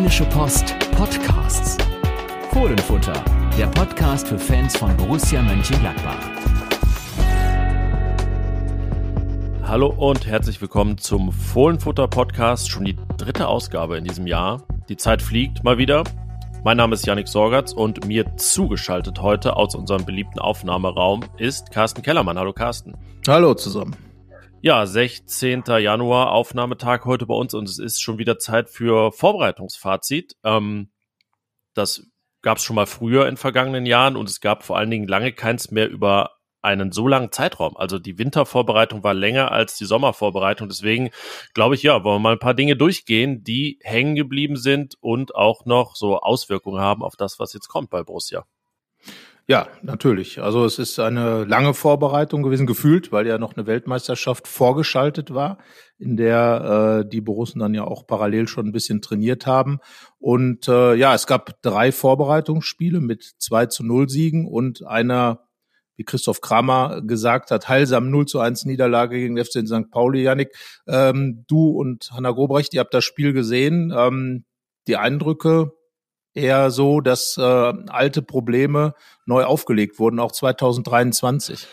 Rheinische Post Podcasts. Fohlenfutter, der Podcast für Fans von Borussia Mönchengladbach. Hallo und herzlich willkommen zum Fohlenfutter Podcast. Schon die dritte Ausgabe in diesem Jahr. Die Zeit fliegt mal wieder. Mein Name ist Yannick Sorgatz und mir zugeschaltet heute aus unserem beliebten Aufnahmeraum ist Carsten Kellermann. Hallo Carsten. Hallo zusammen. Ja, 16. Januar, Aufnahmetag heute bei uns und es ist schon wieder Zeit für Vorbereitungsfazit. Ähm, das gab es schon mal früher in vergangenen Jahren und es gab vor allen Dingen lange keins mehr über einen so langen Zeitraum. Also die Wintervorbereitung war länger als die Sommervorbereitung. Deswegen glaube ich, ja, wollen wir mal ein paar Dinge durchgehen, die hängen geblieben sind und auch noch so Auswirkungen haben auf das, was jetzt kommt bei Borussia. Ja, natürlich. Also es ist eine lange Vorbereitung gewesen, gefühlt, weil ja noch eine Weltmeisterschaft vorgeschaltet war, in der äh, die Borussen dann ja auch parallel schon ein bisschen trainiert haben. Und äh, ja, es gab drei Vorbereitungsspiele mit zwei zu null Siegen und einer, wie Christoph Kramer gesagt hat, heilsam 0 zu 1 Niederlage gegen FC St. Pauli. Janik, ähm, du und Hanna Gobrecht, ihr habt das Spiel gesehen. Ähm, die Eindrücke eher so, dass äh, alte Probleme neu aufgelegt wurden, auch 2023.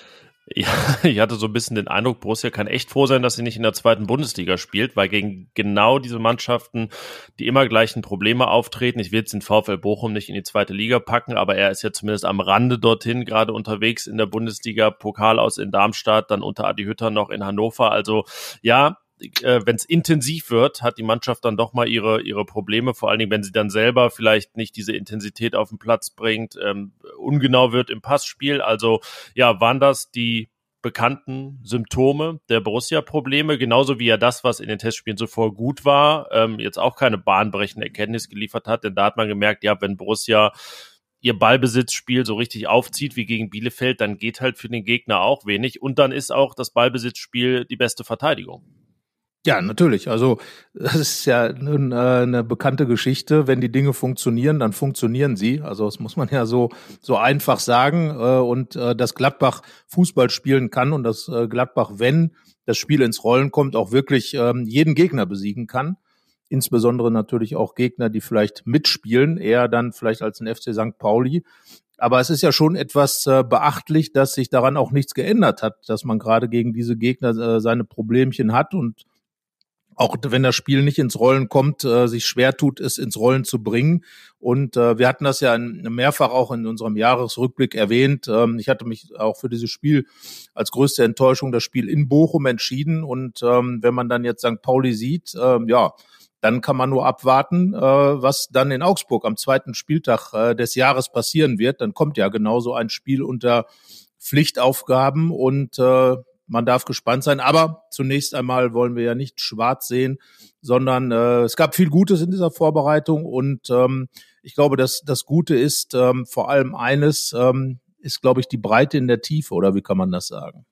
Ja, ich hatte so ein bisschen den Eindruck, Borussia kann echt froh sein, dass sie nicht in der zweiten Bundesliga spielt, weil gegen genau diese Mannschaften die immer gleichen Probleme auftreten. Ich will jetzt den VfL Bochum nicht in die zweite Liga packen, aber er ist ja zumindest am Rande dorthin gerade unterwegs in der Bundesliga, Pokal aus in Darmstadt, dann unter Adi Hütter noch in Hannover. Also ja, äh, wenn es intensiv wird, hat die Mannschaft dann doch mal ihre, ihre Probleme, vor allen Dingen, wenn sie dann selber vielleicht nicht diese Intensität auf den Platz bringt, ähm, ungenau wird im Passspiel. Also ja, waren das die bekannten Symptome der Borussia-Probleme, genauso wie ja das, was in den Testspielen zuvor gut war, ähm, jetzt auch keine bahnbrechende Erkenntnis geliefert hat, denn da hat man gemerkt, ja, wenn Borussia ihr Ballbesitzspiel so richtig aufzieht wie gegen Bielefeld, dann geht halt für den Gegner auch wenig und dann ist auch das Ballbesitzspiel die beste Verteidigung. Ja, natürlich. Also das ist ja äh, eine bekannte Geschichte. Wenn die Dinge funktionieren, dann funktionieren sie. Also das muss man ja so so einfach sagen. Äh, und äh, dass Gladbach Fußball spielen kann und dass äh, Gladbach, wenn das Spiel ins Rollen kommt, auch wirklich ähm, jeden Gegner besiegen kann. Insbesondere natürlich auch Gegner, die vielleicht mitspielen, eher dann vielleicht als ein FC St. Pauli. Aber es ist ja schon etwas äh, beachtlich, dass sich daran auch nichts geändert hat, dass man gerade gegen diese Gegner äh, seine Problemchen hat und auch wenn das Spiel nicht ins Rollen kommt, äh, sich schwer tut, es ins Rollen zu bringen. Und äh, wir hatten das ja mehrfach auch in unserem Jahresrückblick erwähnt. Ähm, ich hatte mich auch für dieses Spiel als größte Enttäuschung das Spiel in Bochum entschieden. Und ähm, wenn man dann jetzt St. Pauli sieht, äh, ja, dann kann man nur abwarten, äh, was dann in Augsburg am zweiten Spieltag äh, des Jahres passieren wird. Dann kommt ja genauso ein Spiel unter Pflichtaufgaben und äh, man darf gespannt sein. Aber zunächst einmal wollen wir ja nicht schwarz sehen, sondern äh, es gab viel Gutes in dieser Vorbereitung und ähm, ich glaube, dass das Gute ist ähm, vor allem eines, ähm, ist, glaube ich, die Breite in der Tiefe, oder wie kann man das sagen?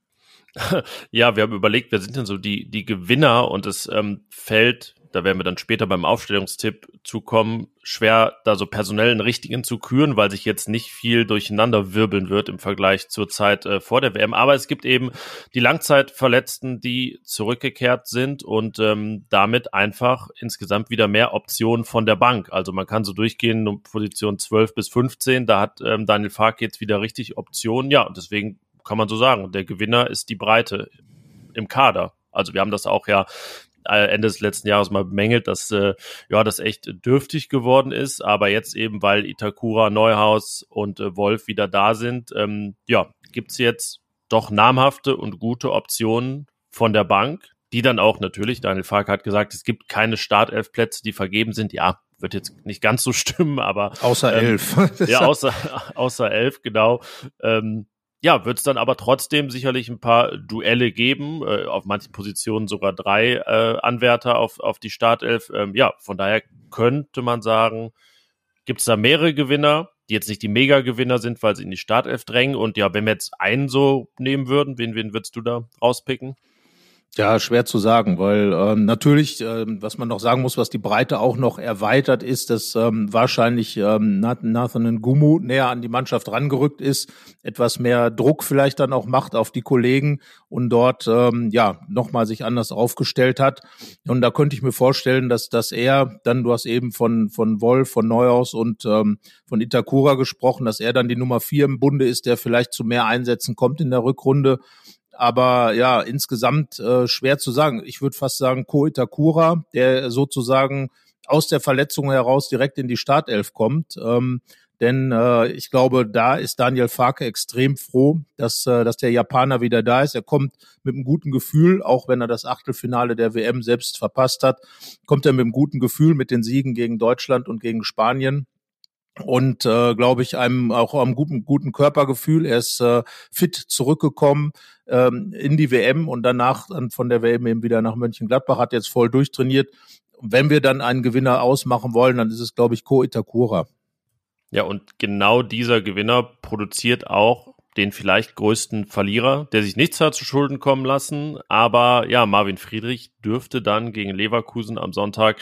Ja, wir haben überlegt, wer sind denn so die, die Gewinner und es ähm, fällt da werden wir dann später beim Aufstellungstipp zukommen, schwer da so personell einen richtigen zu küren, weil sich jetzt nicht viel durcheinander wirbeln wird im Vergleich zur Zeit äh, vor der WM. Aber es gibt eben die Langzeitverletzten, die zurückgekehrt sind und ähm, damit einfach insgesamt wieder mehr Optionen von der Bank. Also man kann so durchgehen um Position 12 bis 15. Da hat ähm, Daniel Fark jetzt wieder richtig Optionen. Ja, und deswegen kann man so sagen, der Gewinner ist die Breite im Kader. Also wir haben das auch ja Ende des letzten Jahres mal bemängelt, dass äh, ja das echt dürftig geworden ist. Aber jetzt eben, weil Itakura, Neuhaus und äh, Wolf wieder da sind, ähm, ja, gibt's jetzt doch namhafte und gute Optionen von der Bank, die dann auch natürlich, Daniel Fark hat gesagt, es gibt keine Startelfplätze, die vergeben sind. Ja, wird jetzt nicht ganz so stimmen, aber außer ähm, elf. ja, außer, außer elf, genau. Ähm, ja, wird es dann aber trotzdem sicherlich ein paar Duelle geben, äh, auf manchen Positionen sogar drei äh, Anwärter auf, auf die Startelf. Ähm, ja, von daher könnte man sagen, gibt es da mehrere Gewinner, die jetzt nicht die Mega-Gewinner sind, weil sie in die Startelf drängen. Und ja, wenn wir jetzt einen so nehmen würden, wen, wen würdest du da rauspicken? Ja, schwer zu sagen, weil ähm, natürlich, ähm, was man noch sagen muss, was die Breite auch noch erweitert ist, dass ähm, wahrscheinlich ähm, Nathan Gumu näher an die Mannschaft rangerückt ist, etwas mehr Druck vielleicht dann auch macht auf die Kollegen und dort ähm, ja nochmal sich anders aufgestellt hat. Und da könnte ich mir vorstellen, dass, dass er dann, du hast eben von, von Wolf, von Neuhaus und ähm, von Itakura gesprochen, dass er dann die Nummer vier im Bunde ist, der vielleicht zu mehr Einsätzen kommt in der Rückrunde aber ja, insgesamt äh, schwer zu sagen. Ich würde fast sagen, Ko Itakura, der sozusagen aus der Verletzung heraus direkt in die Startelf kommt. Ähm, denn äh, ich glaube, da ist Daniel Farke extrem froh, dass, äh, dass der Japaner wieder da ist. Er kommt mit einem guten Gefühl, auch wenn er das Achtelfinale der WM selbst verpasst hat, kommt er mit einem guten Gefühl mit den Siegen gegen Deutschland und gegen Spanien und äh, glaube ich einem auch am guten guten Körpergefühl. Er ist äh, fit zurückgekommen ähm, in die WM und danach dann von der WM eben wieder nach Mönchengladbach hat jetzt voll durchtrainiert. wenn wir dann einen Gewinner ausmachen wollen, dann ist es glaube ich Ko Itakura. Ja und genau dieser Gewinner produziert auch den vielleicht größten Verlierer, der sich nichts hat zu Schulden kommen lassen. Aber ja, Marvin Friedrich dürfte dann gegen Leverkusen am Sonntag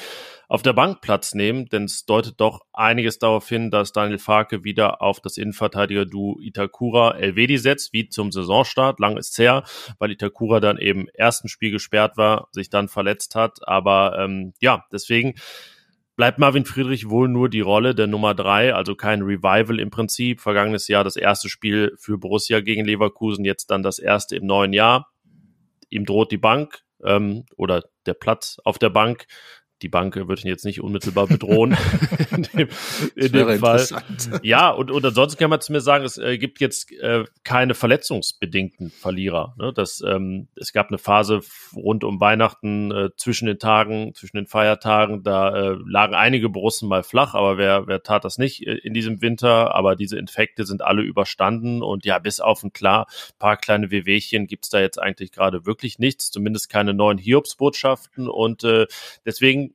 auf der Bank Platz nehmen, denn es deutet doch einiges darauf hin, dass Daniel Farke wieder auf das Innenverteidiger-Du Itakura Elvedi setzt, wie zum Saisonstart. Lang ist her, weil Itakura dann eben ersten Spiel gesperrt war, sich dann verletzt hat. Aber ähm, ja, deswegen bleibt Marvin Friedrich wohl nur die Rolle der Nummer drei, also kein Revival im Prinzip. Vergangenes Jahr das erste Spiel für Borussia gegen Leverkusen, jetzt dann das erste im neuen Jahr. Ihm droht die Bank ähm, oder der Platz auf der Bank die Bank würde ihn jetzt nicht unmittelbar bedrohen. in dem, in dem Fall. Ja, und, und ansonsten kann man zu mir sagen, es äh, gibt jetzt äh, keine verletzungsbedingten Verlierer. Ne? Das, ähm, es gab eine Phase rund um Weihnachten äh, zwischen den Tagen, zwischen den Feiertagen, da äh, lagen einige Borussen mal flach, aber wer, wer tat das nicht äh, in diesem Winter? Aber diese Infekte sind alle überstanden und ja, bis auf ein klar paar kleine Wehwehchen gibt's da jetzt eigentlich gerade wirklich nichts, zumindest keine neuen Hiobsbotschaften und äh, deswegen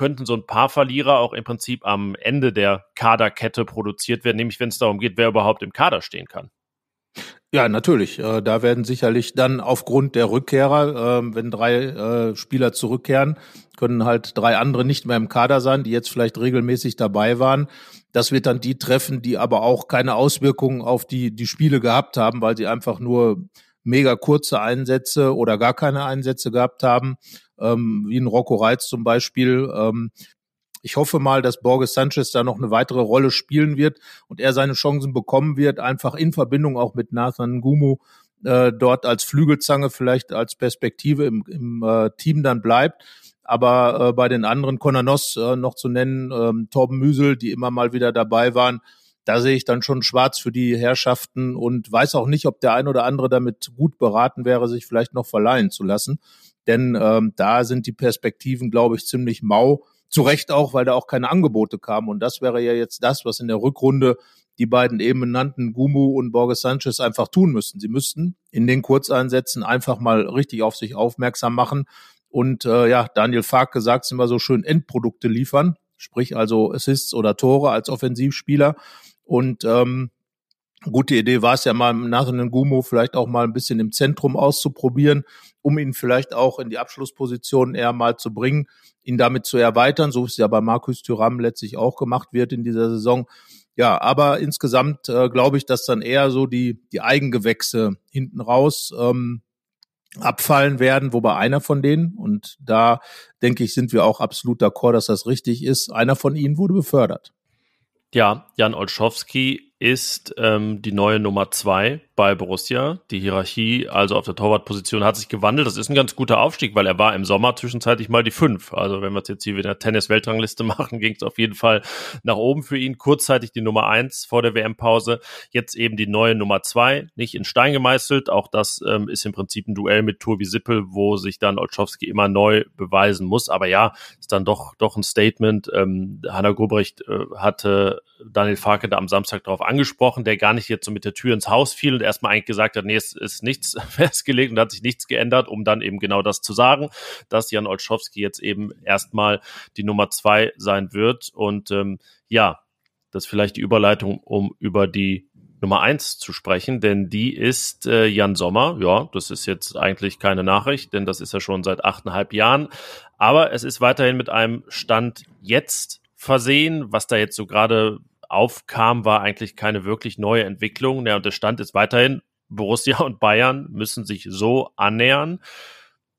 könnten so ein paar Verlierer auch im Prinzip am Ende der Kaderkette produziert werden, nämlich wenn es darum geht, wer überhaupt im Kader stehen kann. Ja, natürlich. Äh, da werden sicherlich dann aufgrund der Rückkehrer, ähm, wenn drei äh, Spieler zurückkehren, können halt drei andere nicht mehr im Kader sein, die jetzt vielleicht regelmäßig dabei waren. Das wird dann die treffen, die aber auch keine Auswirkungen auf die, die Spiele gehabt haben, weil sie einfach nur mega kurze Einsätze oder gar keine Einsätze gehabt haben ähm, wie ein Rocco Reitz zum Beispiel. Ähm, ich hoffe mal, dass Borges Sanchez da noch eine weitere Rolle spielen wird und er seine Chancen bekommen wird, einfach in Verbindung auch mit Nathan Gumu äh, dort als Flügelzange vielleicht als Perspektive im, im äh, Team dann bleibt. Aber äh, bei den anderen Konanos äh, noch zu nennen, ähm, Torben Müsel, die immer mal wieder dabei waren, da sehe ich dann schon schwarz für die Herrschaften und weiß auch nicht, ob der ein oder andere damit gut beraten wäre, sich vielleicht noch verleihen zu lassen denn ähm, da sind die Perspektiven, glaube ich, ziemlich mau. Zu Recht auch, weil da auch keine Angebote kamen. Und das wäre ja jetzt das, was in der Rückrunde die beiden eben benannten Gumu und Borges Sanchez einfach tun müssten. Sie müssten in den Kurzeinsätzen einfach mal richtig auf sich aufmerksam machen und äh, ja, Daniel Fark sagt es immer so schön, Endprodukte liefern, sprich also Assists oder Tore als Offensivspieler. Und ähm, gute Idee war es ja mal nach einem Gumu vielleicht auch mal ein bisschen im Zentrum auszuprobieren, um ihn vielleicht auch in die Abschlussposition eher mal zu bringen, ihn damit zu erweitern, so wie es ja bei Markus Thuram letztlich auch gemacht wird in dieser Saison. Ja, aber insgesamt äh, glaube ich, dass dann eher so die, die Eigengewächse hinten raus ähm, abfallen werden, wobei einer von denen, und da denke ich, sind wir auch absolut d'accord, dass das richtig ist, einer von ihnen wurde befördert. Ja, Jan Olschowski ist ähm, die neue Nummer zwei bei Borussia. Die Hierarchie, also auf der Torwartposition, hat sich gewandelt. Das ist ein ganz guter Aufstieg, weil er war im Sommer zwischenzeitlich mal die fünf. Also wenn wir es jetzt hier wieder Tennis-Weltrangliste machen, ging es auf jeden Fall nach oben für ihn. Kurzzeitig die Nummer eins vor der WM-Pause. Jetzt eben die neue Nummer zwei, nicht in Stein gemeißelt. Auch das ähm, ist im Prinzip ein Duell mit Turbi Sippel, wo sich dann Olschowski immer neu beweisen muss. Aber ja, ist dann doch, doch ein Statement. Ähm, Hanna Gobrecht äh, hatte Daniel Farke da am Samstag darauf angesprochen, der gar nicht jetzt so mit der Tür ins Haus fiel und erstmal eigentlich gesagt hat, nee, es ist nichts festgelegt und hat sich nichts geändert, um dann eben genau das zu sagen, dass Jan Olschowski jetzt eben erstmal die Nummer zwei sein wird. Und ähm, ja, das ist vielleicht die Überleitung, um über die Nummer eins zu sprechen, denn die ist äh, Jan Sommer. Ja, das ist jetzt eigentlich keine Nachricht, denn das ist ja schon seit achteinhalb Jahren. Aber es ist weiterhin mit einem Stand jetzt versehen. Was da jetzt so gerade aufkam, war eigentlich keine wirklich neue Entwicklung. Ja, und der Stand ist weiterhin, Borussia und Bayern müssen sich so annähern,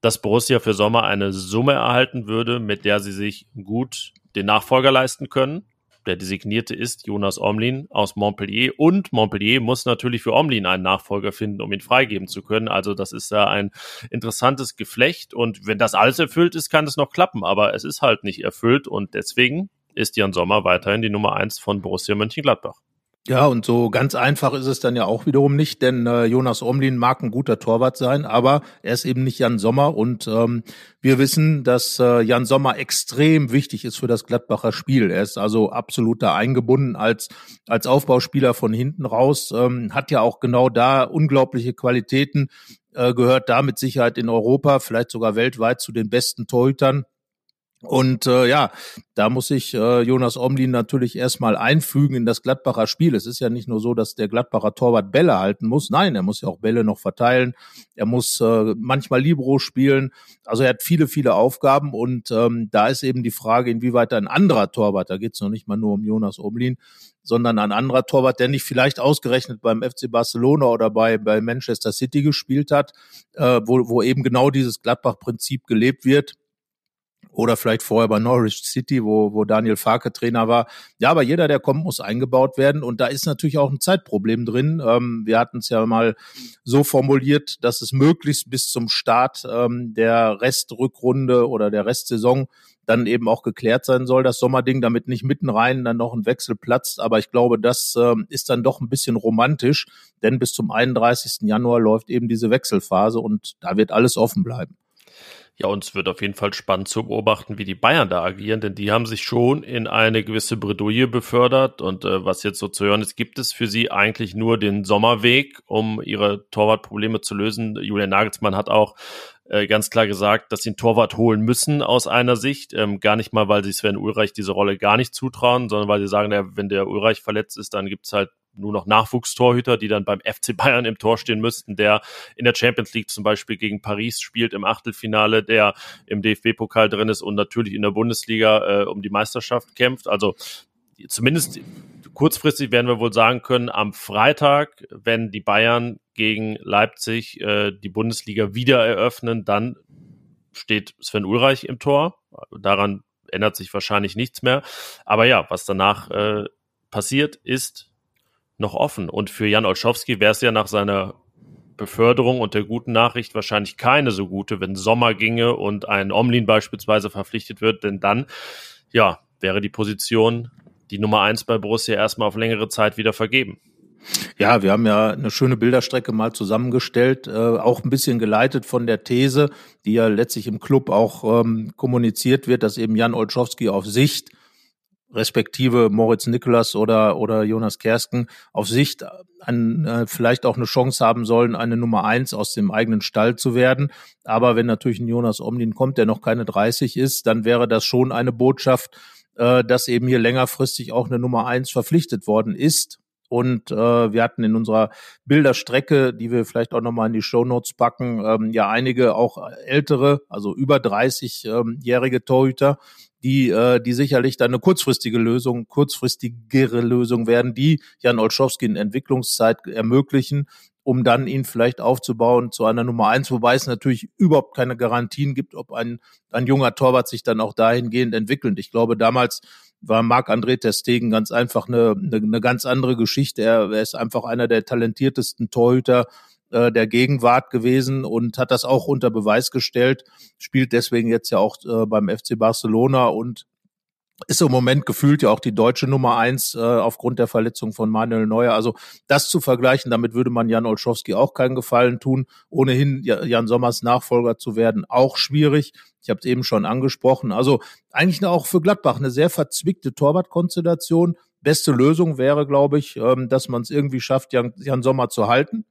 dass Borussia für Sommer eine Summe erhalten würde, mit der sie sich gut den Nachfolger leisten können. Der Designierte ist Jonas Omlin aus Montpellier. Und Montpellier muss natürlich für Omlin einen Nachfolger finden, um ihn freigeben zu können. Also das ist ja ein interessantes Geflecht. Und wenn das alles erfüllt ist, kann es noch klappen, aber es ist halt nicht erfüllt. Und deswegen ist Jan Sommer weiterhin die Nummer eins von Borussia Mönchengladbach. Ja, und so ganz einfach ist es dann ja auch wiederum nicht, denn äh, Jonas Omlin mag ein guter Torwart sein, aber er ist eben nicht Jan Sommer und ähm, wir wissen, dass äh, Jan Sommer extrem wichtig ist für das Gladbacher Spiel. Er ist also absolut da eingebunden als als Aufbauspieler von hinten raus, ähm, hat ja auch genau da unglaubliche Qualitäten, äh, gehört da mit Sicherheit in Europa, vielleicht sogar weltweit zu den besten Torhütern und äh, ja, da muss sich äh, Jonas Omlin natürlich erstmal einfügen in das Gladbacher Spiel. Es ist ja nicht nur so, dass der Gladbacher Torwart Bälle halten muss. Nein, er muss ja auch Bälle noch verteilen. Er muss äh, manchmal Libero spielen. Also er hat viele, viele Aufgaben und ähm, da ist eben die Frage, inwieweit ein anderer Torwart, da geht es noch nicht mal nur um Jonas Omlin, sondern ein anderer Torwart, der nicht vielleicht ausgerechnet beim FC Barcelona oder bei, bei Manchester City gespielt hat, äh, wo, wo eben genau dieses Gladbach-Prinzip gelebt wird oder vielleicht vorher bei Norwich City, wo, wo Daniel Farke Trainer war. Ja, aber jeder, der kommt, muss eingebaut werden. Und da ist natürlich auch ein Zeitproblem drin. Ähm, wir hatten es ja mal so formuliert, dass es möglichst bis zum Start ähm, der Restrückrunde oder der Restsaison dann eben auch geklärt sein soll, das Sommerding, damit nicht mitten rein dann noch ein Wechsel platzt. Aber ich glaube, das äh, ist dann doch ein bisschen romantisch, denn bis zum 31. Januar läuft eben diese Wechselphase und da wird alles offen bleiben. Ja, uns wird auf jeden Fall spannend zu beobachten, wie die Bayern da agieren, denn die haben sich schon in eine gewisse Bredouille befördert. Und äh, was jetzt so zu hören ist, gibt es für sie eigentlich nur den Sommerweg, um ihre Torwartprobleme zu lösen. Julian Nagelsmann hat auch äh, ganz klar gesagt, dass sie einen Torwart holen müssen aus einer Sicht. Ähm, gar nicht mal, weil sie Sven Ulreich diese Rolle gar nicht zutrauen, sondern weil sie sagen, ja, wenn der Ulreich verletzt ist, dann gibt's halt nur noch Nachwuchstorhüter, die dann beim FC Bayern im Tor stehen müssten, der in der Champions League zum Beispiel gegen Paris spielt im Achtelfinale, der im DFB-Pokal drin ist und natürlich in der Bundesliga äh, um die Meisterschaft kämpft. Also zumindest kurzfristig werden wir wohl sagen können, am Freitag, wenn die Bayern gegen Leipzig äh, die Bundesliga wieder eröffnen, dann steht Sven Ulreich im Tor. Daran ändert sich wahrscheinlich nichts mehr. Aber ja, was danach äh, passiert, ist noch offen. Und für Jan Olschowski wäre es ja nach seiner Beförderung und der guten Nachricht wahrscheinlich keine so gute, wenn Sommer ginge und ein Omlin beispielsweise verpflichtet wird, denn dann, ja, wäre die Position, die Nummer eins bei Borussia erstmal auf längere Zeit wieder vergeben. Ja, wir haben ja eine schöne Bilderstrecke mal zusammengestellt, äh, auch ein bisschen geleitet von der These, die ja letztlich im Club auch ähm, kommuniziert wird, dass eben Jan Olschowski auf Sicht respektive Moritz Nikolas oder, oder Jonas Kersken auf Sicht an, äh, vielleicht auch eine Chance haben sollen, eine Nummer eins aus dem eigenen Stall zu werden. Aber wenn natürlich ein Jonas Omlin kommt, der noch keine 30 ist, dann wäre das schon eine Botschaft, äh, dass eben hier längerfristig auch eine Nummer eins verpflichtet worden ist. Und äh, wir hatten in unserer Bilderstrecke, die wir vielleicht auch nochmal in die Show Notes packen, ähm, ja einige auch ältere, also über 30-jährige ähm, Torhüter, die, äh, die sicherlich dann eine kurzfristige Lösung, kurzfristigere Lösung werden, die Jan Olschowski in Entwicklungszeit ermöglichen, um dann ihn vielleicht aufzubauen zu einer Nummer eins, wobei es natürlich überhaupt keine Garantien gibt, ob ein, ein junger Torwart sich dann auch dahingehend entwickelt. Ich glaube, damals war Marc-André Testegen ganz einfach eine, eine, eine ganz andere Geschichte. Er, er ist einfach einer der talentiertesten Torhüter äh, der Gegenwart gewesen und hat das auch unter Beweis gestellt, spielt deswegen jetzt ja auch äh, beim FC Barcelona und ist im Moment gefühlt ja auch die deutsche Nummer eins äh, aufgrund der Verletzung von Manuel Neuer. Also das zu vergleichen, damit würde man Jan Olschowski auch keinen Gefallen tun. Ohnehin Jan Sommers Nachfolger zu werden, auch schwierig. Ich habe es eben schon angesprochen. Also eigentlich auch für Gladbach eine sehr verzwickte Torwartkonstellation. Beste Lösung wäre, glaube ich, ähm, dass man es irgendwie schafft, Jan, Jan Sommer zu halten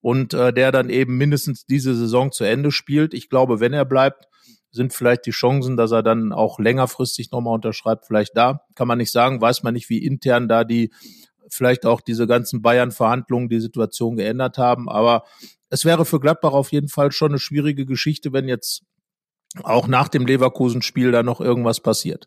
und äh, der dann eben mindestens diese Saison zu Ende spielt. Ich glaube, wenn er bleibt, sind vielleicht die Chancen, dass er dann auch längerfristig nochmal unterschreibt, vielleicht da. Kann man nicht sagen, weiß man nicht, wie intern da die vielleicht auch diese ganzen Bayern-Verhandlungen die Situation geändert haben. Aber es wäre für Gladbach auf jeden Fall schon eine schwierige Geschichte, wenn jetzt auch nach dem Leverkusen-Spiel da noch irgendwas passiert.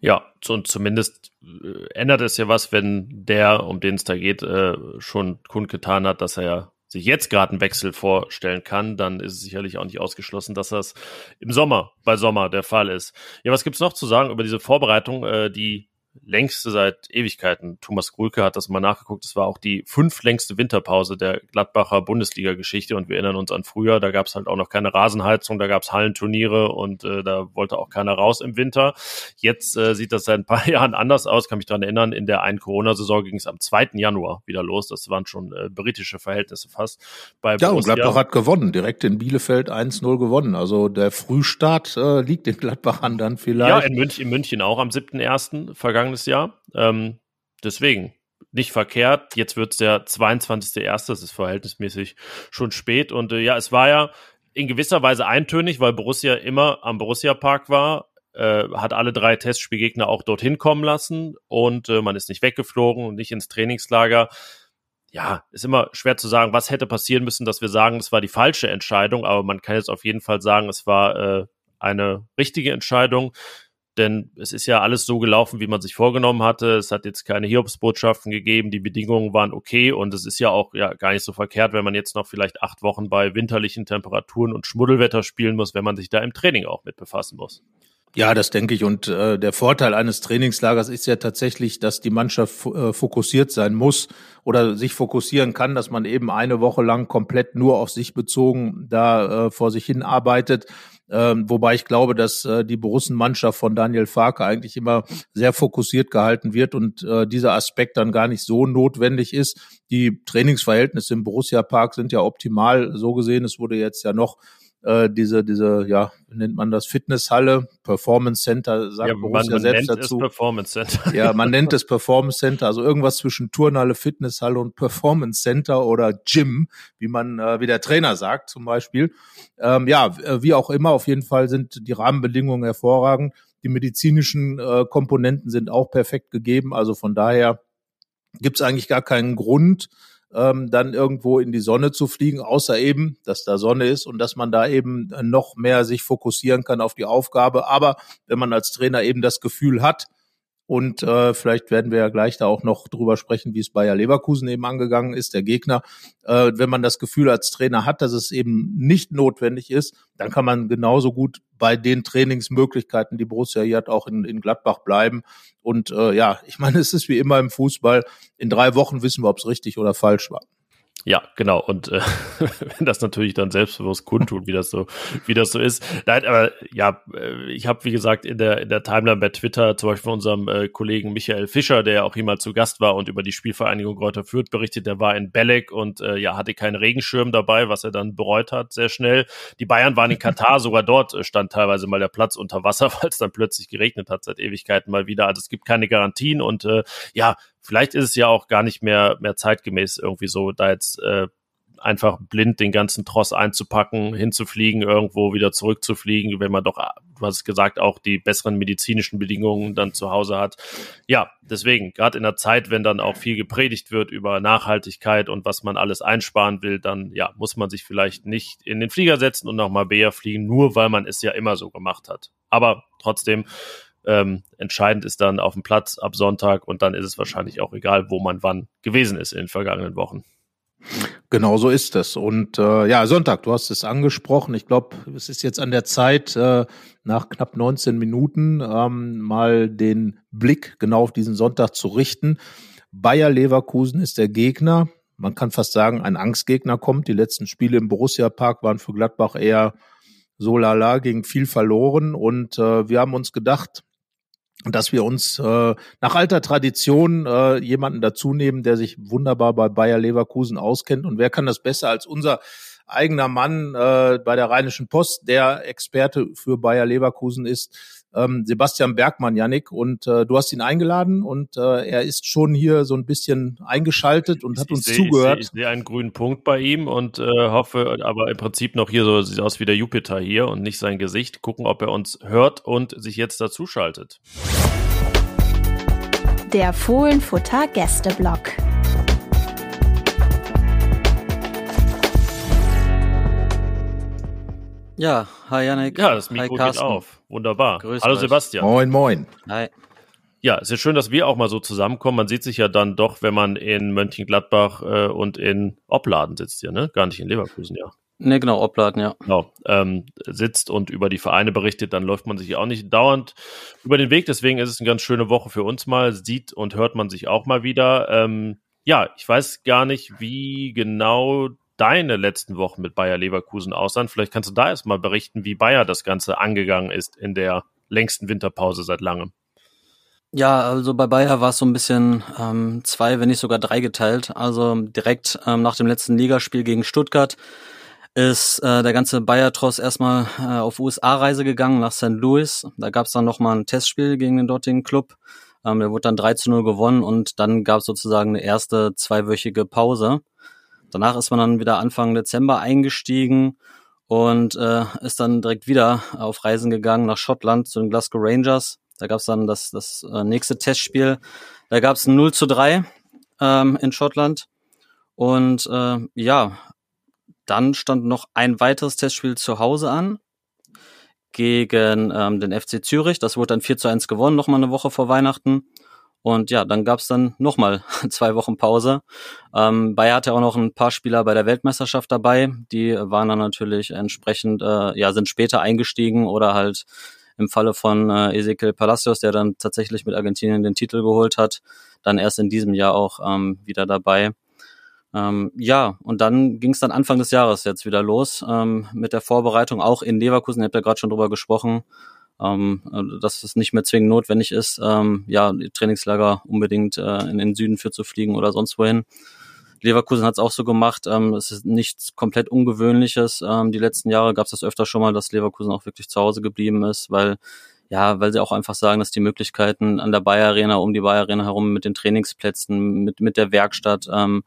Ja, und zumindest äh, ändert es ja was, wenn der, um den es da geht, äh, schon kundgetan hat, dass er ja sich jetzt gerade einen Wechsel vorstellen kann, dann ist es sicherlich auch nicht ausgeschlossen, dass das im Sommer, bei Sommer der Fall ist. Ja, was gibt's noch zu sagen über diese Vorbereitung, äh, die längste seit Ewigkeiten. Thomas Grulke hat das mal nachgeguckt. Es war auch die fünftlängste Winterpause der Gladbacher Bundesliga-Geschichte und wir erinnern uns an früher, da gab es halt auch noch keine Rasenheizung, da gab es Hallenturniere und äh, da wollte auch keiner raus im Winter. Jetzt äh, sieht das seit ein paar Jahren anders aus, kann mich daran erinnern. In der einen Corona-Saison ging es am 2. Januar wieder los. Das waren schon äh, britische Verhältnisse fast. Bei ja, und Gladbach hat gewonnen, direkt in Bielefeld 1-0 gewonnen. Also der Frühstart äh, liegt den Gladbachern dann vielleicht. Ja, in München, in München auch am 7.1. vergangen vergangenes Jahr. Ähm, deswegen nicht verkehrt. Jetzt wird es der 22.01. Das ist verhältnismäßig schon spät. Und äh, ja, es war ja in gewisser Weise eintönig, weil Borussia immer am Borussia Park war. Äh, hat alle drei Testspielgegner auch dorthin kommen lassen und äh, man ist nicht weggeflogen und nicht ins Trainingslager. Ja, ist immer schwer zu sagen, was hätte passieren müssen, dass wir sagen, es war die falsche Entscheidung, aber man kann jetzt auf jeden Fall sagen, es war äh, eine richtige Entscheidung denn es ist ja alles so gelaufen, wie man sich vorgenommen hatte. Es hat jetzt keine Hiobsbotschaften gegeben, die Bedingungen waren okay und es ist ja auch ja gar nicht so verkehrt, wenn man jetzt noch vielleicht acht Wochen bei winterlichen Temperaturen und Schmuddelwetter spielen muss, wenn man sich da im Training auch mit befassen muss. Ja, das denke ich. Und äh, der Vorteil eines Trainingslagers ist ja tatsächlich, dass die Mannschaft äh, fokussiert sein muss oder sich fokussieren kann, dass man eben eine Woche lang komplett nur auf sich bezogen da äh, vor sich hin arbeitet. Ähm, wobei ich glaube, dass äh, die Borussen-Mannschaft von Daniel Farke eigentlich immer sehr fokussiert gehalten wird und äh, dieser Aspekt dann gar nicht so notwendig ist. Die Trainingsverhältnisse im Borussia Park sind ja optimal so gesehen. Es wurde jetzt ja noch äh, diese, diese, ja, nennt man das Fitnesshalle, Performance Center, sagt ja, Borussia man, selbst nennt dazu. Es Performance Center. Ja, man nennt es Performance Center, also irgendwas zwischen Turnhalle, Fitnesshalle und Performance Center oder Gym, wie man, äh, wie der Trainer sagt zum Beispiel. Ähm, ja, wie auch immer, auf jeden Fall sind die Rahmenbedingungen hervorragend. Die medizinischen äh, Komponenten sind auch perfekt gegeben, also von daher gibt es eigentlich gar keinen Grund, ähm, dann irgendwo in die Sonne zu fliegen, außer eben, dass da Sonne ist und dass man da eben noch mehr sich fokussieren kann auf die Aufgabe. Aber wenn man als Trainer eben das Gefühl hat, und äh, vielleicht werden wir ja gleich da auch noch drüber sprechen, wie es Bayer Leverkusen eben angegangen ist, der Gegner. Äh, wenn man das Gefühl als Trainer hat, dass es eben nicht notwendig ist, dann kann man genauso gut bei den Trainingsmöglichkeiten, die Borussia hier hat, auch in, in Gladbach bleiben. Und äh, ja, ich meine, es ist wie immer im Fußball. In drei Wochen wissen wir, ob es richtig oder falsch war. Ja, genau. Und äh, wenn das natürlich dann selbstbewusst kundtun, wie das so, wie das so ist. Nein, aber ja, äh, ich habe wie gesagt in der in der Timeline bei Twitter zum Beispiel von unserem äh, Kollegen Michael Fischer, der auch hier mal zu Gast war und über die Spielvereinigung Greuther Fürth berichtet. Der war in Belek und äh, ja hatte keinen Regenschirm dabei, was er dann bereut hat sehr schnell. Die Bayern waren in Katar, sogar dort äh, stand teilweise mal der Platz unter Wasser, weil es dann plötzlich geregnet hat seit Ewigkeiten mal wieder. Also es gibt keine Garantien und äh, ja, vielleicht ist es ja auch gar nicht mehr, mehr zeitgemäß irgendwie so, da jetzt äh, einfach blind den ganzen Tross einzupacken, hinzufliegen, irgendwo wieder zurückzufliegen, wenn man doch, du hast es gesagt, auch die besseren medizinischen Bedingungen dann zu Hause hat. Ja, deswegen, gerade in der Zeit, wenn dann auch viel gepredigt wird über Nachhaltigkeit und was man alles einsparen will, dann ja, muss man sich vielleicht nicht in den Flieger setzen und nochmal Bär fliegen, nur weil man es ja immer so gemacht hat. Aber trotzdem, ähm, entscheidend ist dann auf dem Platz ab Sonntag und dann ist es wahrscheinlich auch egal, wo man wann gewesen ist in den vergangenen Wochen. Genau so ist es. Und äh, ja, Sonntag, du hast es angesprochen. Ich glaube, es ist jetzt an der Zeit, äh, nach knapp 19 Minuten ähm, mal den Blick genau auf diesen Sonntag zu richten. Bayer Leverkusen ist der Gegner. Man kann fast sagen, ein Angstgegner kommt. Die letzten Spiele im Borussia Park waren für Gladbach eher so lala, gegen viel verloren. Und äh, wir haben uns gedacht, dass wir uns äh, nach alter Tradition äh, jemanden dazu nehmen, der sich wunderbar bei Bayer Leverkusen auskennt. Und wer kann das besser als unser eigener Mann äh, bei der Rheinischen Post, der Experte für Bayer Leverkusen ist, ähm, Sebastian Bergmann, Yannick. Und äh, du hast ihn eingeladen und äh, er ist schon hier so ein bisschen eingeschaltet und hat uns ich zugehört. Ich sehe seh einen grünen Punkt bei ihm und äh, hoffe, aber im Prinzip noch hier so sieht aus wie der Jupiter hier und nicht sein Gesicht. Gucken, ob er uns hört und sich jetzt dazuschaltet. Der Fohlenfutter Gästeblock. Ja, hi Janik. Ja, das Mikro hi geht auf. Wunderbar. Grüß Hallo euch. Sebastian. Moin, moin. Hi. Ja, es ist schön, dass wir auch mal so zusammenkommen. Man sieht sich ja dann doch, wenn man in Mönchengladbach äh, und in Opladen sitzt hier, ne? Gar nicht in Leverkusen, ja. Ne, genau, Obladen, ja. Genau, ähm, sitzt und über die Vereine berichtet, dann läuft man sich auch nicht dauernd über den Weg. Deswegen ist es eine ganz schöne Woche für uns mal. Sieht und hört man sich auch mal wieder. Ähm, ja, ich weiß gar nicht, wie genau deine letzten Wochen mit Bayer Leverkusen aussahen. Vielleicht kannst du da erst mal berichten, wie Bayer das Ganze angegangen ist in der längsten Winterpause seit langem. Ja, also bei Bayer war es so ein bisschen ähm, zwei, wenn nicht sogar drei geteilt. Also direkt ähm, nach dem letzten Ligaspiel gegen Stuttgart ist äh, der ganze Bayer-Tross erstmal äh, auf USA-Reise gegangen nach St. Louis. Da gab es dann nochmal ein Testspiel gegen den dortigen Club. Ähm, der wurde dann 3 zu 0 gewonnen und dann gab es sozusagen eine erste zweiwöchige Pause. Danach ist man dann wieder Anfang Dezember eingestiegen und äh, ist dann direkt wieder auf Reisen gegangen nach Schottland zu den Glasgow Rangers. Da gab es dann das, das äh, nächste Testspiel. Da gab es ein 0 zu 3 ähm, in Schottland. Und äh, ja, dann stand noch ein weiteres Testspiel zu Hause an gegen ähm, den FC Zürich. Das wurde dann 4 zu 1 gewonnen, nochmal eine Woche vor Weihnachten. Und ja, dann gab's dann nochmal zwei Wochen Pause. Ähm, Bayer hatte auch noch ein paar Spieler bei der Weltmeisterschaft dabei. Die waren dann natürlich entsprechend, äh, ja, sind später eingestiegen oder halt im Falle von äh, Ezequiel Palacios, der dann tatsächlich mit Argentinien den Titel geholt hat, dann erst in diesem Jahr auch ähm, wieder dabei. Ähm, ja, und dann ging es dann Anfang des Jahres jetzt wieder los ähm, mit der Vorbereitung, auch in Leverkusen, ihr habt ja gerade schon drüber gesprochen, ähm, äh, dass es nicht mehr zwingend notwendig ist, ähm, ja, die Trainingslager unbedingt äh, in den Süden für zu fliegen oder sonst wohin. Leverkusen hat es auch so gemacht. Ähm, es ist nichts komplett Ungewöhnliches. Ähm, die letzten Jahre gab es das öfter schon mal, dass Leverkusen auch wirklich zu Hause geblieben ist, weil ja, weil sie auch einfach sagen, dass die Möglichkeiten an der Bayer Arena, um die Bayer Arena herum mit den Trainingsplätzen, mit mit der Werkstatt, ähm,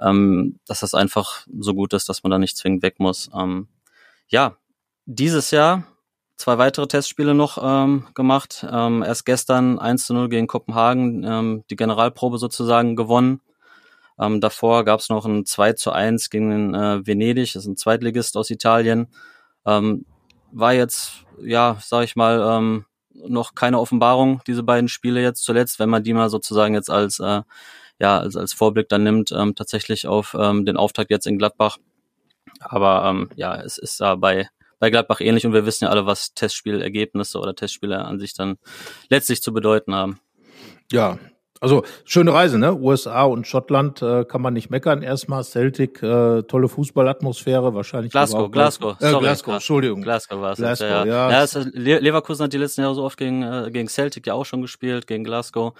ähm, dass das einfach so gut ist, dass man da nicht zwingend weg muss. Ähm, ja, dieses Jahr zwei weitere Testspiele noch ähm, gemacht. Ähm, erst gestern 1 zu 0 gegen Kopenhagen, ähm, die Generalprobe sozusagen gewonnen. Ähm, davor gab es noch ein 2 zu 1 gegen äh, Venedig, das ist ein Zweitligist aus Italien. Ähm, war jetzt, ja, sag ich mal, ähm, noch keine Offenbarung, diese beiden Spiele jetzt zuletzt, wenn man die mal sozusagen jetzt als, äh, ja, als, als Vorblick dann nimmt, ähm, tatsächlich auf ähm, den Auftakt jetzt in Gladbach. Aber ähm, ja, es ist da bei, bei Gladbach ähnlich und wir wissen ja alle, was Testspielergebnisse oder Testspiele an sich dann letztlich zu bedeuten haben. Ja, also schöne Reise, ne? USA und Schottland äh, kann man nicht meckern. Erstmal Celtic, äh, tolle Fußballatmosphäre, wahrscheinlich. Glasgow, Glasgow, Äh, sorry, Glasgow, Entschuldigung. Glasgow war es. Glasgow, ja. ja. ja Leverkusen hat die letzten Jahre so oft gegen, äh, gegen Celtic ja auch schon gespielt, gegen Glasgow.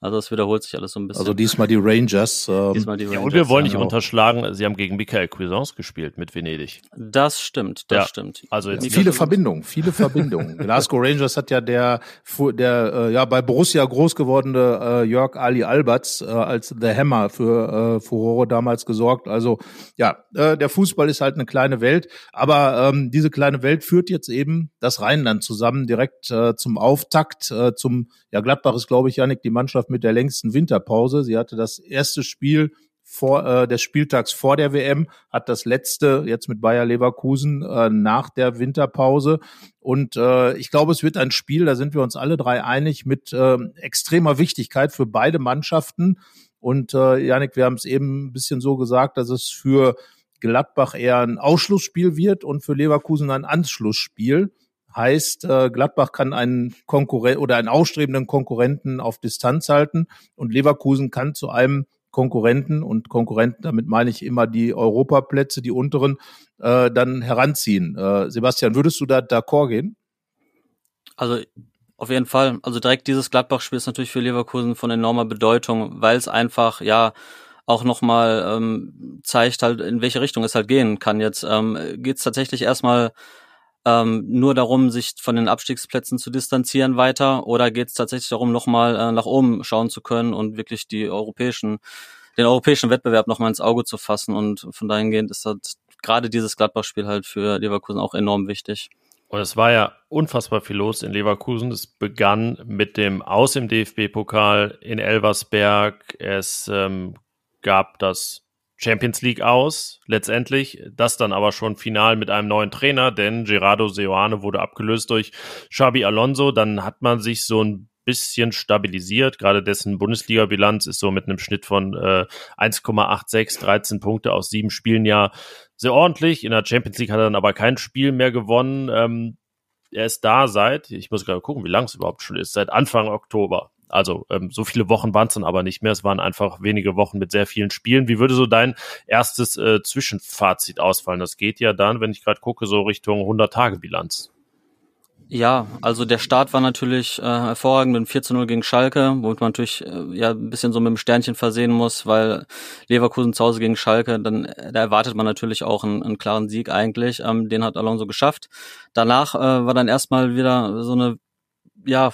Also es wiederholt sich alles so ein bisschen. Also diesmal die Rangers. Ähm, Diesmal die Ja, Rangers. und wir wollen nicht genau. unterschlagen, sie haben gegen Michael Cuisance gespielt mit Venedig. Das stimmt, das Ja. stimmt. Also jetzt Nicht Viele Verbindungen, viele Verbindungen. Glasgow Rangers hat ja der, der äh, ja bei Borussia groß gewordene äh, Jörg Ali Alberts äh, als The Hammer für äh, Furore damals gesorgt. Also ja, äh, der Fußball ist halt eine kleine Welt, aber ähm, diese kleine Welt führt jetzt eben das Rheinland zusammen direkt äh, zum Auftakt, äh, zum ja Gladbach ist glaube ich Janik die Mannschaft mit der längsten Winterpause. Sie hatte das erste Spiel vor äh, des Spieltags vor der WM, hat das letzte jetzt mit Bayer Leverkusen äh, nach der Winterpause. Und äh, ich glaube, es wird ein Spiel, da sind wir uns alle drei einig, mit äh, extremer Wichtigkeit für beide Mannschaften. Und äh, Janik, wir haben es eben ein bisschen so gesagt, dass es für Gladbach eher ein Ausschlussspiel wird und für Leverkusen ein Anschlussspiel. Heißt, äh, Gladbach kann einen Konkurrent oder einen ausstrebenden Konkurrenten auf Distanz halten und Leverkusen kann zu einem Konkurrenten und Konkurrenten, damit meine ich immer die Europaplätze, die unteren, äh, dann heranziehen. Äh, Sebastian, würdest du da d'accord gehen? Also auf jeden Fall. Also direkt dieses Gladbach-Spiel ist natürlich für Leverkusen von enormer Bedeutung, weil es einfach, ja, auch nochmal ähm, zeigt halt, in welche Richtung es halt gehen kann. Jetzt ähm, geht es tatsächlich erstmal ähm, nur darum, sich von den Abstiegsplätzen zu distanzieren weiter oder geht es tatsächlich darum, nochmal äh, nach oben schauen zu können und wirklich die europäischen, den europäischen Wettbewerb nochmal ins Auge zu fassen und von dahingehend ist halt gerade dieses Gladbach-Spiel halt für Leverkusen auch enorm wichtig. Und es war ja unfassbar viel los in Leverkusen. Es begann mit dem Aus im DFB-Pokal in Elversberg. Es ähm, gab das Champions League aus, letztendlich. Das dann aber schon final mit einem neuen Trainer, denn Gerardo Seoane wurde abgelöst durch Xabi Alonso. Dann hat man sich so ein bisschen stabilisiert. Gerade dessen Bundesliga-Bilanz ist so mit einem Schnitt von äh, 1,86, 13 Punkte aus sieben Spielen ja sehr ordentlich. In der Champions League hat er dann aber kein Spiel mehr gewonnen. Ähm, er ist da seit, ich muss gerade gucken, wie lang es überhaupt schon ist, seit Anfang Oktober. Also ähm, so viele Wochen waren es dann aber nicht mehr. Es waren einfach wenige Wochen mit sehr vielen Spielen. Wie würde so dein erstes äh, Zwischenfazit ausfallen? Das geht ja dann, wenn ich gerade gucke, so Richtung 100-Tage-Bilanz. Ja, also der Start war natürlich äh, hervorragend mit 4 zu 0 gegen Schalke, womit man natürlich äh, ja ein bisschen so mit dem Sternchen versehen muss, weil Leverkusen zu Hause gegen Schalke, dann äh, da erwartet man natürlich auch einen, einen klaren Sieg eigentlich. Ähm, den hat Alonso geschafft. Danach äh, war dann erstmal wieder so eine ja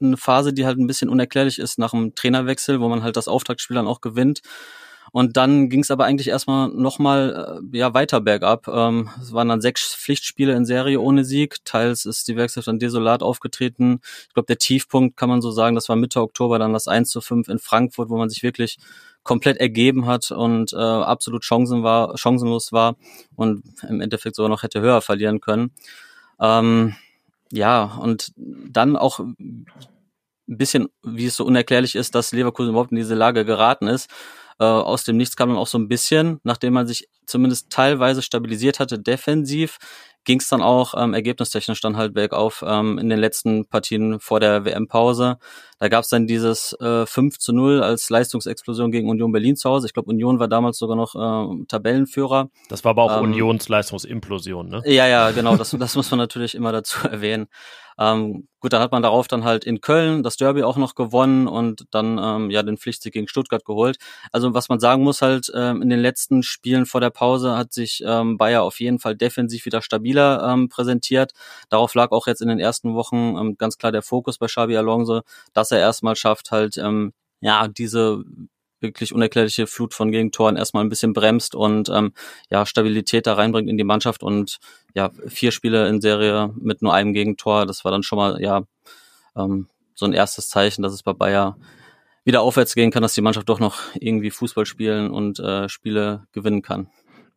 eine Phase, die halt ein bisschen unerklärlich ist nach dem Trainerwechsel, wo man halt das Auftaktspiel dann auch gewinnt und dann ging es aber eigentlich erstmal nochmal äh, ja, weiter bergab. Ähm, es waren dann sechs Pflichtspiele in Serie ohne Sieg. Teils ist die Werkself dann desolat aufgetreten. Ich glaube, der Tiefpunkt kann man so sagen, das war Mitte Oktober dann das 1 zu 5 in Frankfurt, wo man sich wirklich komplett ergeben hat und äh, absolut chancen war, chancenlos war und im Endeffekt sogar noch hätte höher verlieren können. Ähm, ja, und dann auch ein bisschen, wie es so unerklärlich ist, dass Leverkusen überhaupt in diese Lage geraten ist. Äh, aus dem Nichts kam dann auch so ein bisschen, nachdem man sich zumindest teilweise stabilisiert hatte defensiv, ging es dann auch ähm, ergebnistechnisch dann halt bergauf ähm, in den letzten Partien vor der WM-Pause. Da gab es dann dieses äh, 5 zu 0 als Leistungsexplosion gegen Union Berlin zu Hause. Ich glaube, Union war damals sogar noch äh, Tabellenführer. Das war aber auch ähm, Unions Leistungsimplosion, ne? Ja, ja, genau. Das, das muss man natürlich immer dazu erwähnen. Ähm, gut, dann hat man darauf dann halt in Köln das Derby auch noch gewonnen und dann ähm, ja den Pflichtsieg gegen Stuttgart geholt. Also was man sagen muss halt, ähm, in den letzten Spielen vor der Pause hat sich ähm, Bayer auf jeden Fall defensiv wieder stabiler ähm, präsentiert. Darauf lag auch jetzt in den ersten Wochen ähm, ganz klar der Fokus bei Xabi Alonso, dass er erstmal schafft, halt ähm, ja diese wirklich unerklärliche Flut von Gegentoren erstmal ein bisschen bremst und ähm, ja Stabilität da reinbringt in die Mannschaft und ja vier Spiele in Serie mit nur einem Gegentor, das war dann schon mal ja ähm, so ein erstes Zeichen, dass es bei Bayer wieder aufwärts gehen kann, dass die Mannschaft doch noch irgendwie Fußball spielen und äh, Spiele gewinnen kann.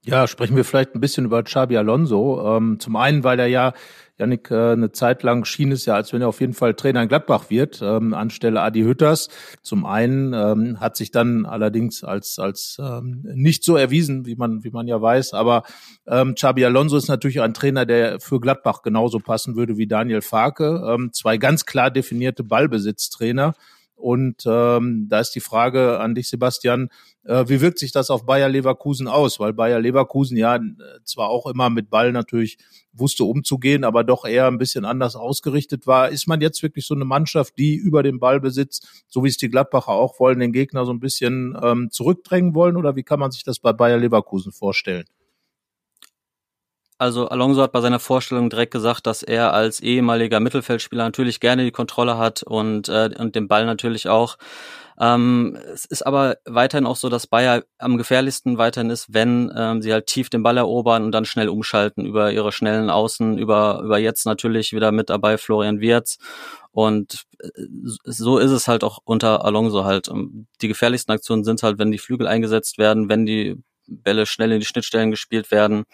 Ja, sprechen wir vielleicht ein bisschen über Xabi Alonso. Ähm, zum einen, weil er ja, Janik, äh, eine Zeit lang schien es ja, als wenn er auf jeden Fall Trainer in Gladbach wird, ähm, anstelle Adi Hütters. Zum einen ähm, hat sich dann allerdings als, als ähm, nicht so erwiesen, wie man, wie man ja weiß. Aber ähm, Xabi Alonso ist natürlich ein Trainer, der für Gladbach genauso passen würde wie Daniel Farke. Ähm, zwei ganz klar definierte Ballbesitztrainer. Und ähm, da ist die Frage an dich, Sebastian, äh, wie wirkt sich das auf Bayer Leverkusen aus? Weil Bayer Leverkusen ja zwar auch immer mit Ball natürlich wusste umzugehen, aber doch eher ein bisschen anders ausgerichtet war. Ist man jetzt wirklich so eine Mannschaft, die über den Ball besitzt, so wie es die Gladbacher auch wollen, den Gegner so ein bisschen ähm, zurückdrängen wollen? Oder wie kann man sich das bei Bayer Leverkusen vorstellen? Also Alonso hat bei seiner Vorstellung direkt gesagt, dass er als ehemaliger Mittelfeldspieler natürlich gerne die Kontrolle hat und, äh, und den Ball natürlich auch. Ähm, es ist aber weiterhin auch so, dass Bayer am gefährlichsten weiterhin ist, wenn ähm, sie halt tief den Ball erobern und dann schnell umschalten über ihre schnellen Außen, über, über jetzt natürlich wieder mit dabei Florian Wirz. Und äh, so ist es halt auch unter Alonso halt. Die gefährlichsten Aktionen sind halt, wenn die Flügel eingesetzt werden, wenn die Bälle schnell in die Schnittstellen gespielt werden.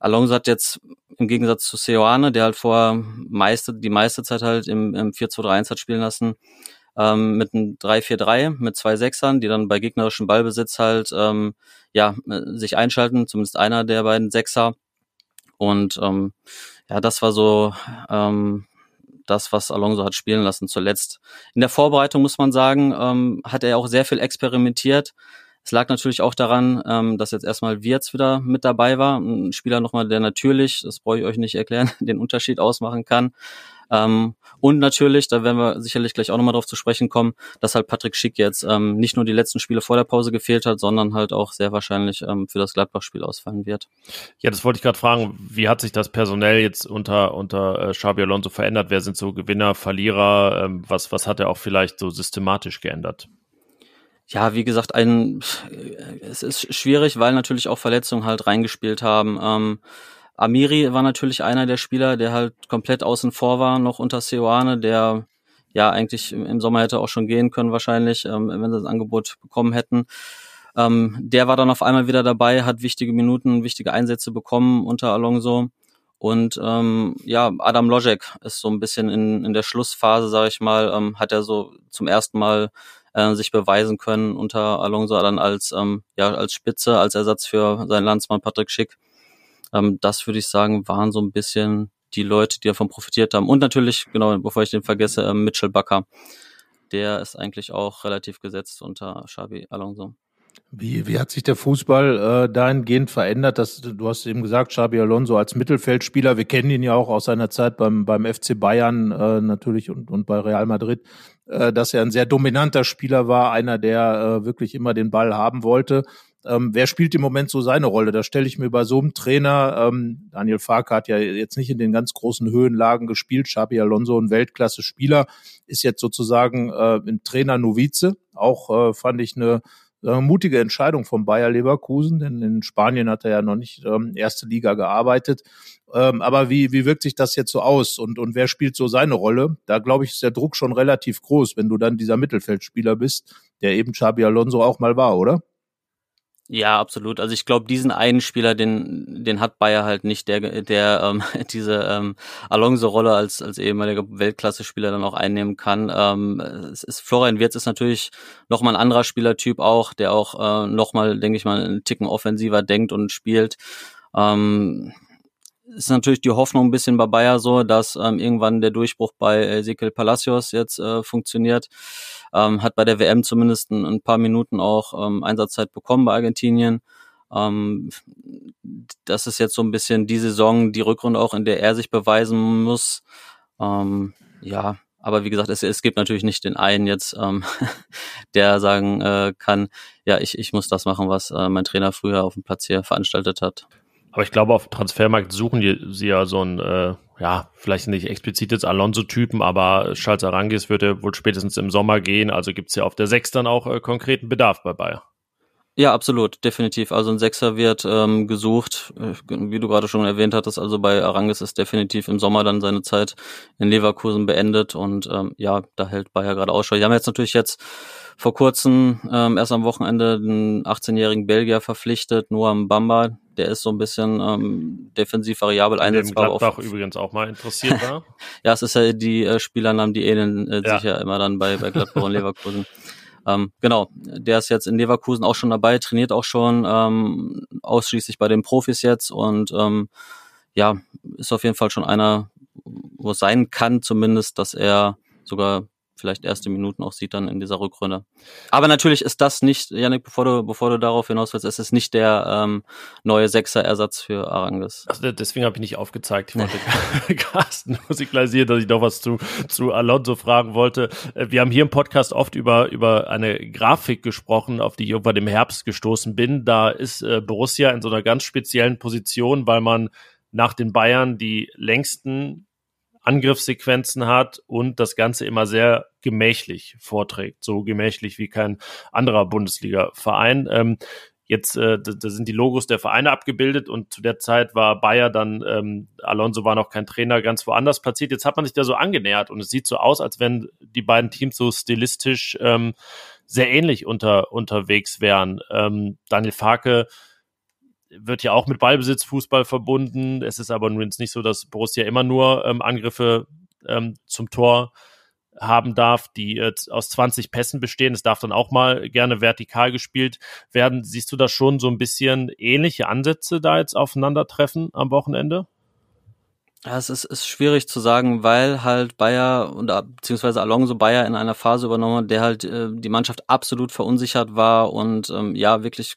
Alonso hat jetzt im Gegensatz zu Seoane, der halt vor meiste, die meiste Zeit halt im, im 4-2-3-1 hat spielen lassen, ähm, mit einem 3-4-3 mit zwei Sechsern, die dann bei gegnerischem Ballbesitz halt ähm, ja sich einschalten, zumindest einer der beiden Sechser. Und ähm, ja, das war so ähm, das, was Alonso hat spielen lassen zuletzt. In der Vorbereitung muss man sagen, ähm, hat er auch sehr viel experimentiert. Es lag natürlich auch daran, ähm, dass jetzt erstmal Wirtz wieder mit dabei war. Ein Spieler nochmal, der natürlich, das brauche ich euch nicht erklären, den Unterschied ausmachen kann. Ähm, und natürlich, da werden wir sicherlich gleich auch nochmal drauf zu sprechen kommen, dass halt Patrick Schick jetzt ähm, nicht nur die letzten Spiele vor der Pause gefehlt hat, sondern halt auch sehr wahrscheinlich ähm, für das Gladbach-Spiel ausfallen wird. Ja, das wollte ich gerade fragen. Wie hat sich das personell jetzt unter, unter äh, Xabi Alonso verändert? Wer sind so Gewinner, Verlierer? Ähm, was, was hat er auch vielleicht so systematisch geändert? Ja, wie gesagt, ein, es ist schwierig, weil natürlich auch Verletzungen halt reingespielt haben. Ähm, Amiri war natürlich einer der Spieler, der halt komplett außen vor war, noch unter Seoane, der ja eigentlich im Sommer hätte auch schon gehen können wahrscheinlich, ähm, wenn sie das Angebot bekommen hätten. Ähm, der war dann auf einmal wieder dabei, hat wichtige Minuten, wichtige Einsätze bekommen unter Alonso. Und ähm, ja, Adam Lojek ist so ein bisschen in, in der Schlussphase, sage ich mal, ähm, hat er so zum ersten Mal äh, sich beweisen können unter Alonso dann als ähm, ja als Spitze, als Ersatz für seinen Landsmann Patrick Schick. Ähm, das würde ich sagen, waren so ein bisschen die Leute, die davon profitiert haben. Und natürlich, genau, bevor ich den vergesse, äh, Mitchell Bakker. Der ist eigentlich auch relativ gesetzt unter Xabi Alonso. Wie, wie hat sich der Fußball äh, dahingehend verändert? Dass, du hast eben gesagt, Xabi Alonso als Mittelfeldspieler, wir kennen ihn ja auch aus seiner Zeit beim, beim FC Bayern äh, natürlich und, und bei Real Madrid, äh, dass er ein sehr dominanter Spieler war, einer, der äh, wirklich immer den Ball haben wollte. Ähm, wer spielt im Moment so seine Rolle? Da stelle ich mir bei so einem Trainer, ähm, Daniel Farke hat ja jetzt nicht in den ganz großen Höhenlagen gespielt, Xabi Alonso, ein Weltklasse-Spieler, ist jetzt sozusagen äh, ein Trainer Novize. Auch äh, fand ich eine äh, mutige Entscheidung von Bayer Leverkusen, denn in Spanien hat er ja noch nicht ähm, erste Liga gearbeitet. Ähm, aber wie, wie wirkt sich das jetzt so aus und, und wer spielt so seine Rolle? Da glaube ich, ist der Druck schon relativ groß, wenn du dann dieser Mittelfeldspieler bist, der eben Xabi Alonso auch mal war, oder? Ja, absolut. Also ich glaube, diesen einen Spieler, den, den hat Bayer halt nicht, der, der ähm, diese ähm, Alonso-Rolle als, als ehemaliger Weltklasse-Spieler dann auch einnehmen kann. Ähm, es ist, Florian Wirtz ist natürlich nochmal ein anderer Spielertyp auch, der auch äh, nochmal, denke ich mal, einen Ticken offensiver denkt und spielt. Ähm, ist natürlich die Hoffnung ein bisschen bei Bayer so, dass ähm, irgendwann der Durchbruch bei Ezekiel Palacios jetzt äh, funktioniert ähm, hat bei der WM zumindest ein, ein paar Minuten auch ähm, Einsatzzeit bekommen bei Argentinien. Ähm, das ist jetzt so ein bisschen die Saison, die Rückrunde auch, in der er sich beweisen muss. Ähm, ja, aber wie gesagt, es, es gibt natürlich nicht den einen jetzt, ähm, der sagen äh, kann, ja, ich, ich muss das machen, was äh, mein Trainer früher auf dem Platz hier veranstaltet hat. Aber ich glaube, auf dem Transfermarkt suchen die, sie ja so ein, äh, ja, vielleicht nicht explizit jetzt Alonso-Typen, aber Charles Arangis wird ja wohl spätestens im Sommer gehen. Also gibt's ja auf der Sechs dann auch äh, konkreten Bedarf bei Bayer. Ja, absolut, definitiv. Also ein Sechser wird ähm, gesucht, äh, wie du gerade schon erwähnt hattest. Also bei Arangis ist definitiv im Sommer dann seine Zeit in Leverkusen beendet und ähm, ja, da hält Bayer gerade Ausschau. Die haben jetzt natürlich jetzt vor kurzem ähm, erst am Wochenende den 18-jährigen Belgier verpflichtet, Noam Bamba. Der ist so ein bisschen ähm, defensiv variabel einsetzbar. Dem Gladbach übrigens auch mal interessiert war. ja, es ist ja die äh, Spielernamen, die ähneln äh, ja. sich ja immer dann bei, bei Gladbach und Leverkusen. Ähm, genau, der ist jetzt in Leverkusen auch schon dabei, trainiert auch schon ähm, ausschließlich bei den Profis jetzt und ähm, ja, ist auf jeden Fall schon einer, wo es sein kann zumindest, dass er sogar vielleicht erste Minuten auch sieht dann in dieser Rückrunde. Aber natürlich ist das nicht, Janik, bevor du, bevor du darauf hinaus willst, ist es nicht der ähm, neue Sechser-Ersatz für Arangis. Also deswegen habe ich nicht aufgezeigt. Ich wollte Carsten nur signalisieren, dass ich noch was zu, zu Alonso fragen wollte. Äh, wir haben hier im Podcast oft über, über eine Grafik gesprochen, auf die ich irgendwann im Herbst gestoßen bin. Da ist äh, Borussia in so einer ganz speziellen Position, weil man nach den Bayern die längsten Angriffssequenzen hat und das Ganze immer sehr gemächlich vorträgt, so gemächlich wie kein anderer Bundesliga-Verein. Ähm, jetzt äh, da, sind die Logos der Vereine abgebildet und zu der Zeit war Bayer dann, ähm, Alonso war noch kein Trainer, ganz woanders platziert. Jetzt hat man sich da so angenähert und es sieht so aus, als wenn die beiden Teams so stilistisch ähm, sehr ähnlich unter, unterwegs wären. Ähm, Daniel Farke wird ja auch mit Ballbesitzfußball verbunden. Es ist aber nun jetzt nicht so, dass Borussia immer nur ähm, Angriffe ähm, zum Tor haben darf, die äh, aus 20 Pässen bestehen. Es darf dann auch mal gerne vertikal gespielt werden. Siehst du da schon so ein bisschen ähnliche Ansätze da jetzt aufeinandertreffen am Wochenende? Ja, es ist, ist schwierig zu sagen, weil halt Bayer und beziehungsweise Alonso Bayer in einer Phase übernommen hat, der halt äh, die Mannschaft absolut verunsichert war und ähm, ja wirklich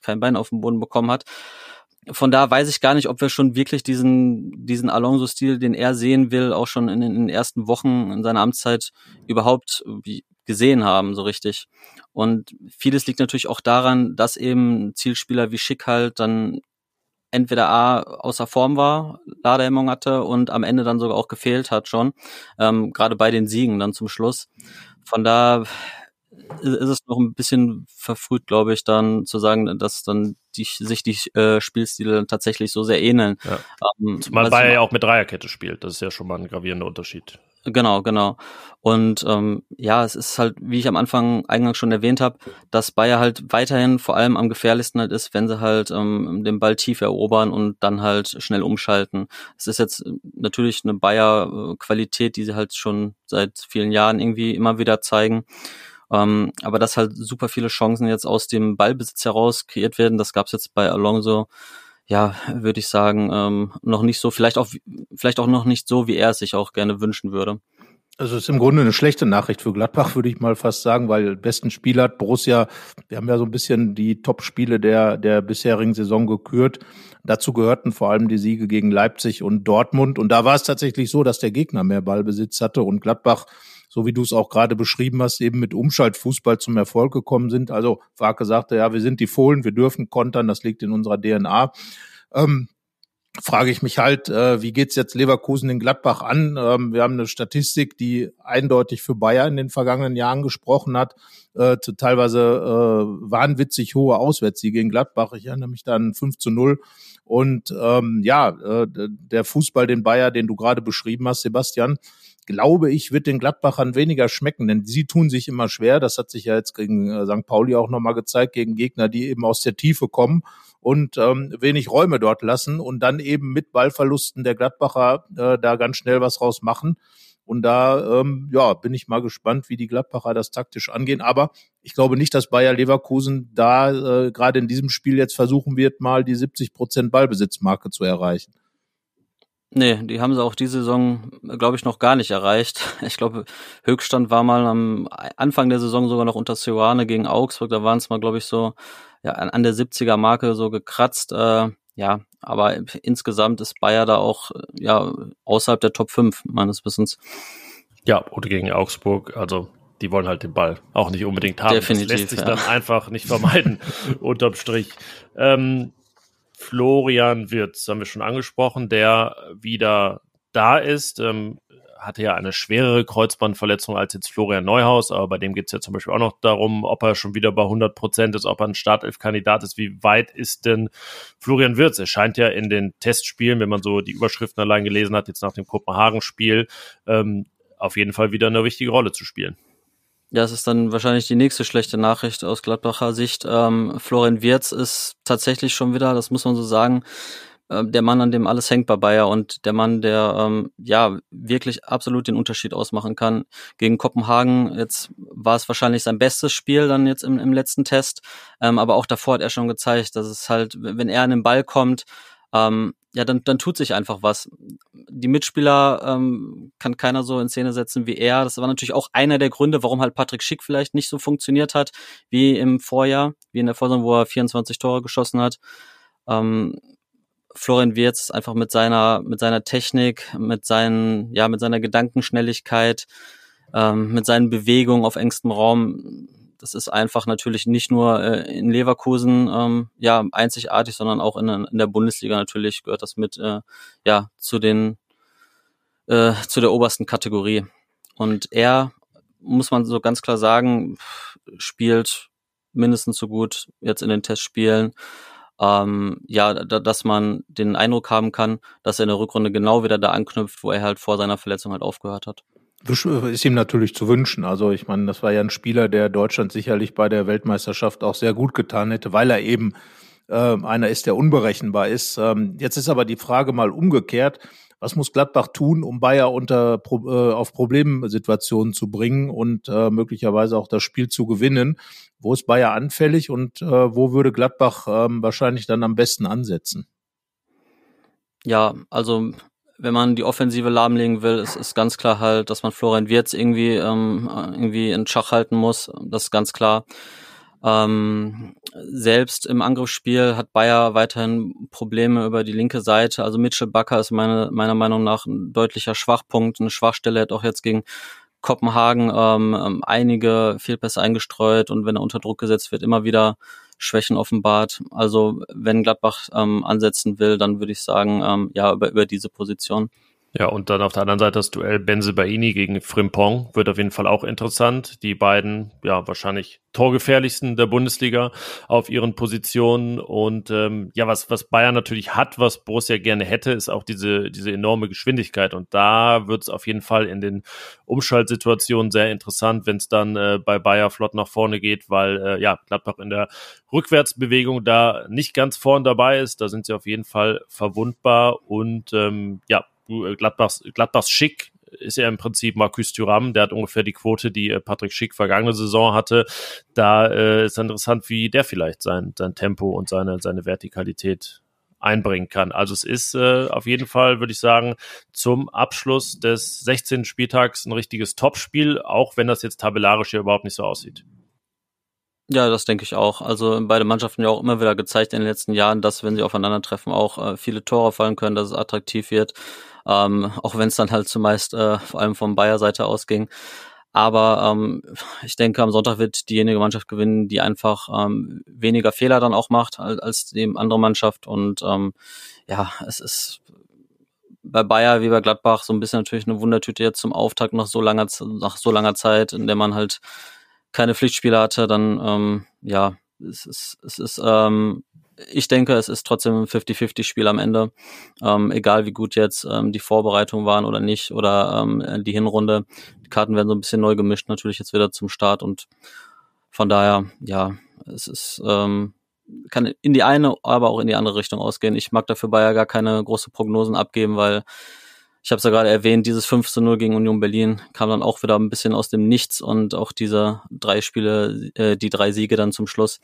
kein Bein auf den Boden bekommen hat. Von da weiß ich gar nicht, ob wir schon wirklich diesen diesen Alonso-Stil, den er sehen will, auch schon in, in den ersten Wochen in seiner Amtszeit überhaupt gesehen haben, so richtig. Und vieles liegt natürlich auch daran, dass eben Zielspieler wie Schick halt dann entweder A außer Form war, Ladehemmung hatte und am Ende dann sogar auch gefehlt hat schon, ähm, gerade bei den Siegen dann zum Schluss. Von da ist es noch ein bisschen verfrüht, glaube ich, dann zu sagen, dass dann die, sich die äh, Spielstile tatsächlich so sehr ähneln. Ja. Ähm, Zumal Bayern ja auch mit Dreierkette spielt, das ist ja schon mal ein gravierender Unterschied. Genau, genau. Und ähm, ja, es ist halt, wie ich am Anfang eingangs schon erwähnt habe, dass Bayer halt weiterhin vor allem am gefährlichsten halt ist, wenn sie halt ähm, den Ball tief erobern und dann halt schnell umschalten. Es ist jetzt natürlich eine Bayer-Qualität, die sie halt schon seit vielen Jahren irgendwie immer wieder zeigen. Ähm, aber dass halt super viele Chancen jetzt aus dem Ballbesitz heraus kreiert werden, das gab es jetzt bei Alonso ja, würde ich sagen, ähm, noch nicht so, vielleicht auch, vielleicht auch noch nicht so, wie er es sich auch gerne wünschen würde. Also es ist im Grunde eine schlechte Nachricht für Gladbach, würde ich mal fast sagen, weil besten Spieler hat Borussia, wir haben ja so ein bisschen die Top-Spiele der, der bisherigen Saison gekürt. Dazu gehörten vor allem die Siege gegen Leipzig und Dortmund. Und da war es tatsächlich so, dass der Gegner mehr Ballbesitz hatte und Gladbach so wie du es auch gerade beschrieben hast, eben mit Umschaltfußball zum Erfolg gekommen sind. Also Farke sagte, ja, wir sind die Fohlen, wir dürfen kontern, das liegt in unserer DNA. Ähm, frage ich mich halt, äh, wie geht's jetzt Leverkusen in Gladbach an? Ähm, wir haben eine Statistik, die eindeutig für Bayern in den vergangenen Jahren gesprochen hat, äh, zu teilweise äh, wahnwitzig hohe Auswärtssiege in Gladbach. Ich erinnere mich dann 5 zu 0. Und ähm, ja, äh, der Fußball, den Bayer, den du gerade beschrieben hast, Sebastian, glaube ich, wird den Gladbachern weniger schmecken, denn sie tun sich immer schwer. Das hat sich ja jetzt gegen äh, St. Pauli auch nochmal gezeigt, gegen Gegner, die eben aus der Tiefe kommen und ähm, wenig Räume dort lassen und dann eben mit Ballverlusten der Gladbacher äh, da ganz schnell was raus machen. Und da ähm, ja, bin ich mal gespannt, wie die Gladbacher das taktisch angehen. Aber ich glaube nicht, dass Bayer Leverkusen da äh, gerade in diesem Spiel jetzt versuchen wird, mal die 70 Prozent Ballbesitzmarke zu erreichen. Nee, die haben sie auch diese Saison, glaube ich, noch gar nicht erreicht. Ich glaube, Höchststand war mal am Anfang der Saison sogar noch unter Seoane gegen Augsburg. Da waren es mal, glaube ich, so ja, an der 70er Marke so gekratzt. Äh, ja, aber insgesamt ist Bayer da auch ja außerhalb der Top 5 meines Wissens. Ja, oder gegen Augsburg, also die wollen halt den Ball auch nicht unbedingt haben. Definitiv, das lässt sich ja. dann einfach nicht vermeiden, unterm Strich. Ähm, Florian Wirtz, haben wir schon angesprochen, der wieder da ist. Ähm, hatte ja eine schwerere Kreuzbandverletzung als jetzt Florian Neuhaus, aber bei dem geht es ja zum Beispiel auch noch darum, ob er schon wieder bei 100 Prozent ist, ob er ein Startelf-Kandidat ist. Wie weit ist denn Florian Wirtz? Er scheint ja in den Testspielen, wenn man so die Überschriften allein gelesen hat, jetzt nach dem Kopenhagen-Spiel, ähm, auf jeden Fall wieder eine wichtige Rolle zu spielen. Ja, es ist dann wahrscheinlich die nächste schlechte Nachricht aus Gladbacher Sicht. Ähm, Florian Wirz ist tatsächlich schon wieder, das muss man so sagen, äh, der Mann, an dem alles hängt bei Bayer und der Mann, der ähm, ja wirklich absolut den Unterschied ausmachen kann. Gegen Kopenhagen, jetzt war es wahrscheinlich sein bestes Spiel dann jetzt im, im letzten Test, ähm, aber auch davor hat er schon gezeigt, dass es halt, wenn er an den Ball kommt, ähm, ja, dann, dann tut sich einfach was. Die Mitspieler ähm, kann keiner so in Szene setzen wie er. Das war natürlich auch einer der Gründe, warum halt Patrick Schick vielleicht nicht so funktioniert hat wie im Vorjahr, wie in der Vorsaison, wo er 24 Tore geschossen hat. Ähm, Florian Wirtz einfach mit seiner, mit seiner Technik, mit seinen, ja, mit seiner Gedankenschnelligkeit, ähm, mit seinen Bewegungen auf engstem Raum das ist einfach natürlich nicht nur äh, in Leverkusen ähm, ja einzigartig, sondern auch in, in der Bundesliga natürlich gehört das mit äh, ja zu den äh, zu der obersten Kategorie. Und er muss man so ganz klar sagen, spielt mindestens so gut jetzt in den Testspielen. Ähm, ja, da, dass man den Eindruck haben kann, dass er in der Rückrunde genau wieder da anknüpft, wo er halt vor seiner Verletzung halt aufgehört hat. Ist ihm natürlich zu wünschen. Also ich meine, das war ja ein Spieler, der Deutschland sicherlich bei der Weltmeisterschaft auch sehr gut getan hätte, weil er eben äh, einer ist, der unberechenbar ist. Ähm, jetzt ist aber die Frage mal umgekehrt. Was muss Gladbach tun, um Bayer unter, äh, auf Problemsituationen zu bringen und äh, möglicherweise auch das Spiel zu gewinnen? Wo ist Bayer anfällig und äh, wo würde Gladbach äh, wahrscheinlich dann am besten ansetzen? Ja, also wenn man die Offensive lahmlegen will, ist, ist ganz klar halt, dass man Florian Wirtz irgendwie ähm, irgendwie in Schach halten muss. Das ist ganz klar. Ähm, selbst im Angriffsspiel hat Bayer weiterhin Probleme über die linke Seite. Also Mitchell Bakker ist meine, meiner Meinung nach ein deutlicher Schwachpunkt, eine Schwachstelle. Hat auch jetzt gegen Kopenhagen ähm, ähm einige Fehlpässe eingestreut und wenn er unter Druck gesetzt wird, immer wieder Schwächen offenbart. Also wenn Gladbach ähm, ansetzen will, dann würde ich sagen, ähm, ja, über, über diese Position. Ja, und dann auf der anderen Seite das Duell Benzebaini gegen Frimpong wird auf jeden Fall auch interessant. Die beiden, ja, wahrscheinlich torgefährlichsten der Bundesliga auf ihren Positionen. Und ähm, ja, was, was Bayern natürlich hat, was Borussia gerne hätte, ist auch diese, diese enorme Geschwindigkeit. Und da wird es auf jeden Fall in den Umschaltsituationen sehr interessant, wenn es dann äh, bei Bayer flott nach vorne geht, weil äh, ja, Gladbach in der Rückwärtsbewegung da nicht ganz vorn dabei ist. Da sind sie auf jeden Fall verwundbar. Und ähm, ja, Gladbachs, Gladbachs Schick ist ja im Prinzip Marcus Thuram, der hat ungefähr die Quote, die äh, Patrick Schick vergangene Saison hatte. Da äh, ist interessant, wie der vielleicht sein, sein Tempo und seine, seine Vertikalität einbringen kann. Also es ist äh, auf jeden Fall, würde ich sagen, zum Abschluss des 16. Spieltags ein richtiges Topspiel, auch wenn das jetzt tabellarisch hier überhaupt nicht so aussieht. Ja, das denke ich auch. Also beide Mannschaften ja auch immer wieder gezeigt in den letzten Jahren, dass wenn sie aufeinandertreffen, auch äh, viele Tore fallen können, dass es attraktiv wird. Ähm, auch wenn es dann halt zumeist äh, vor allem von Bayer Seite ausging. Aber ähm, ich denke, am Sonntag wird diejenige Mannschaft gewinnen, die einfach ähm, weniger Fehler dann auch macht als, als die andere Mannschaft. Und ähm, ja, es ist bei Bayer wie bei Gladbach so ein bisschen natürlich eine Wundertüte jetzt zum Auftakt nach so langer, nach so langer Zeit, in der man halt keine Pflichtspiele hatte, dann ähm, ja, es ist, es ist ähm, ich denke, es ist trotzdem ein 50-50-Spiel am Ende. Ähm, egal wie gut jetzt ähm, die Vorbereitungen waren oder nicht oder ähm, die Hinrunde. Die Karten werden so ein bisschen neu gemischt, natürlich jetzt wieder zum Start und von daher, ja, es ist, ähm, kann in die eine, aber auch in die andere Richtung ausgehen. Ich mag dafür Bayer gar keine große Prognosen abgeben, weil ich habe es ja gerade erwähnt, dieses 5 zu 0 gegen Union Berlin kam dann auch wieder ein bisschen aus dem Nichts und auch diese drei Spiele, äh, die drei Siege dann zum Schluss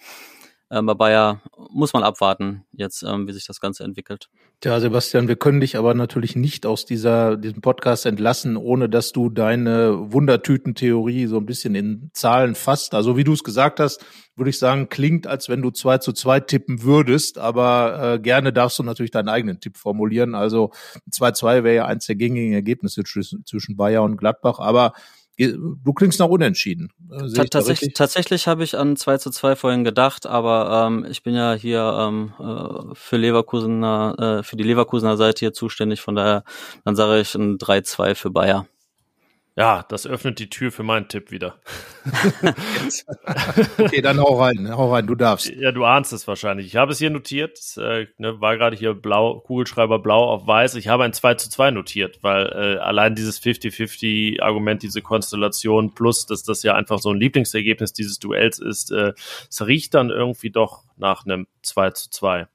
bei Bayer muss man abwarten, jetzt, ähm, wie sich das Ganze entwickelt. Ja, Sebastian, wir können dich aber natürlich nicht aus dieser, diesem Podcast entlassen, ohne dass du deine Wundertütentheorie so ein bisschen in Zahlen fasst. Also wie du es gesagt hast, würde ich sagen, klingt, als wenn du zwei zu zwei tippen würdest, aber äh, gerne darfst du natürlich deinen eigenen Tipp formulieren. Also 2-2 wäre ja eins der gängigen Ergebnisse zwischen Bayer und Gladbach, aber Du klingst nach unentschieden. Äh, tatsächlich tatsächlich habe ich an 2 zu 2 vorhin gedacht, aber ähm, ich bin ja hier ähm, äh, für Leverkusener, äh, für die Leverkusener Seite hier zuständig, von daher dann sage ich ein 3-2 für Bayer. Ja, das öffnet die Tür für meinen Tipp wieder. okay, dann hau rein, hau rein, du darfst. Ja, du ahnst es wahrscheinlich. Ich habe es hier notiert, es, äh, ne, war gerade hier blau, Kugelschreiber blau auf weiß. Ich habe ein 2 zu 2 notiert, weil äh, allein dieses 50-50-Argument, diese Konstellation, plus dass das ja einfach so ein Lieblingsergebnis dieses Duells ist, äh, es riecht dann irgendwie doch nach einem 2 zu 2.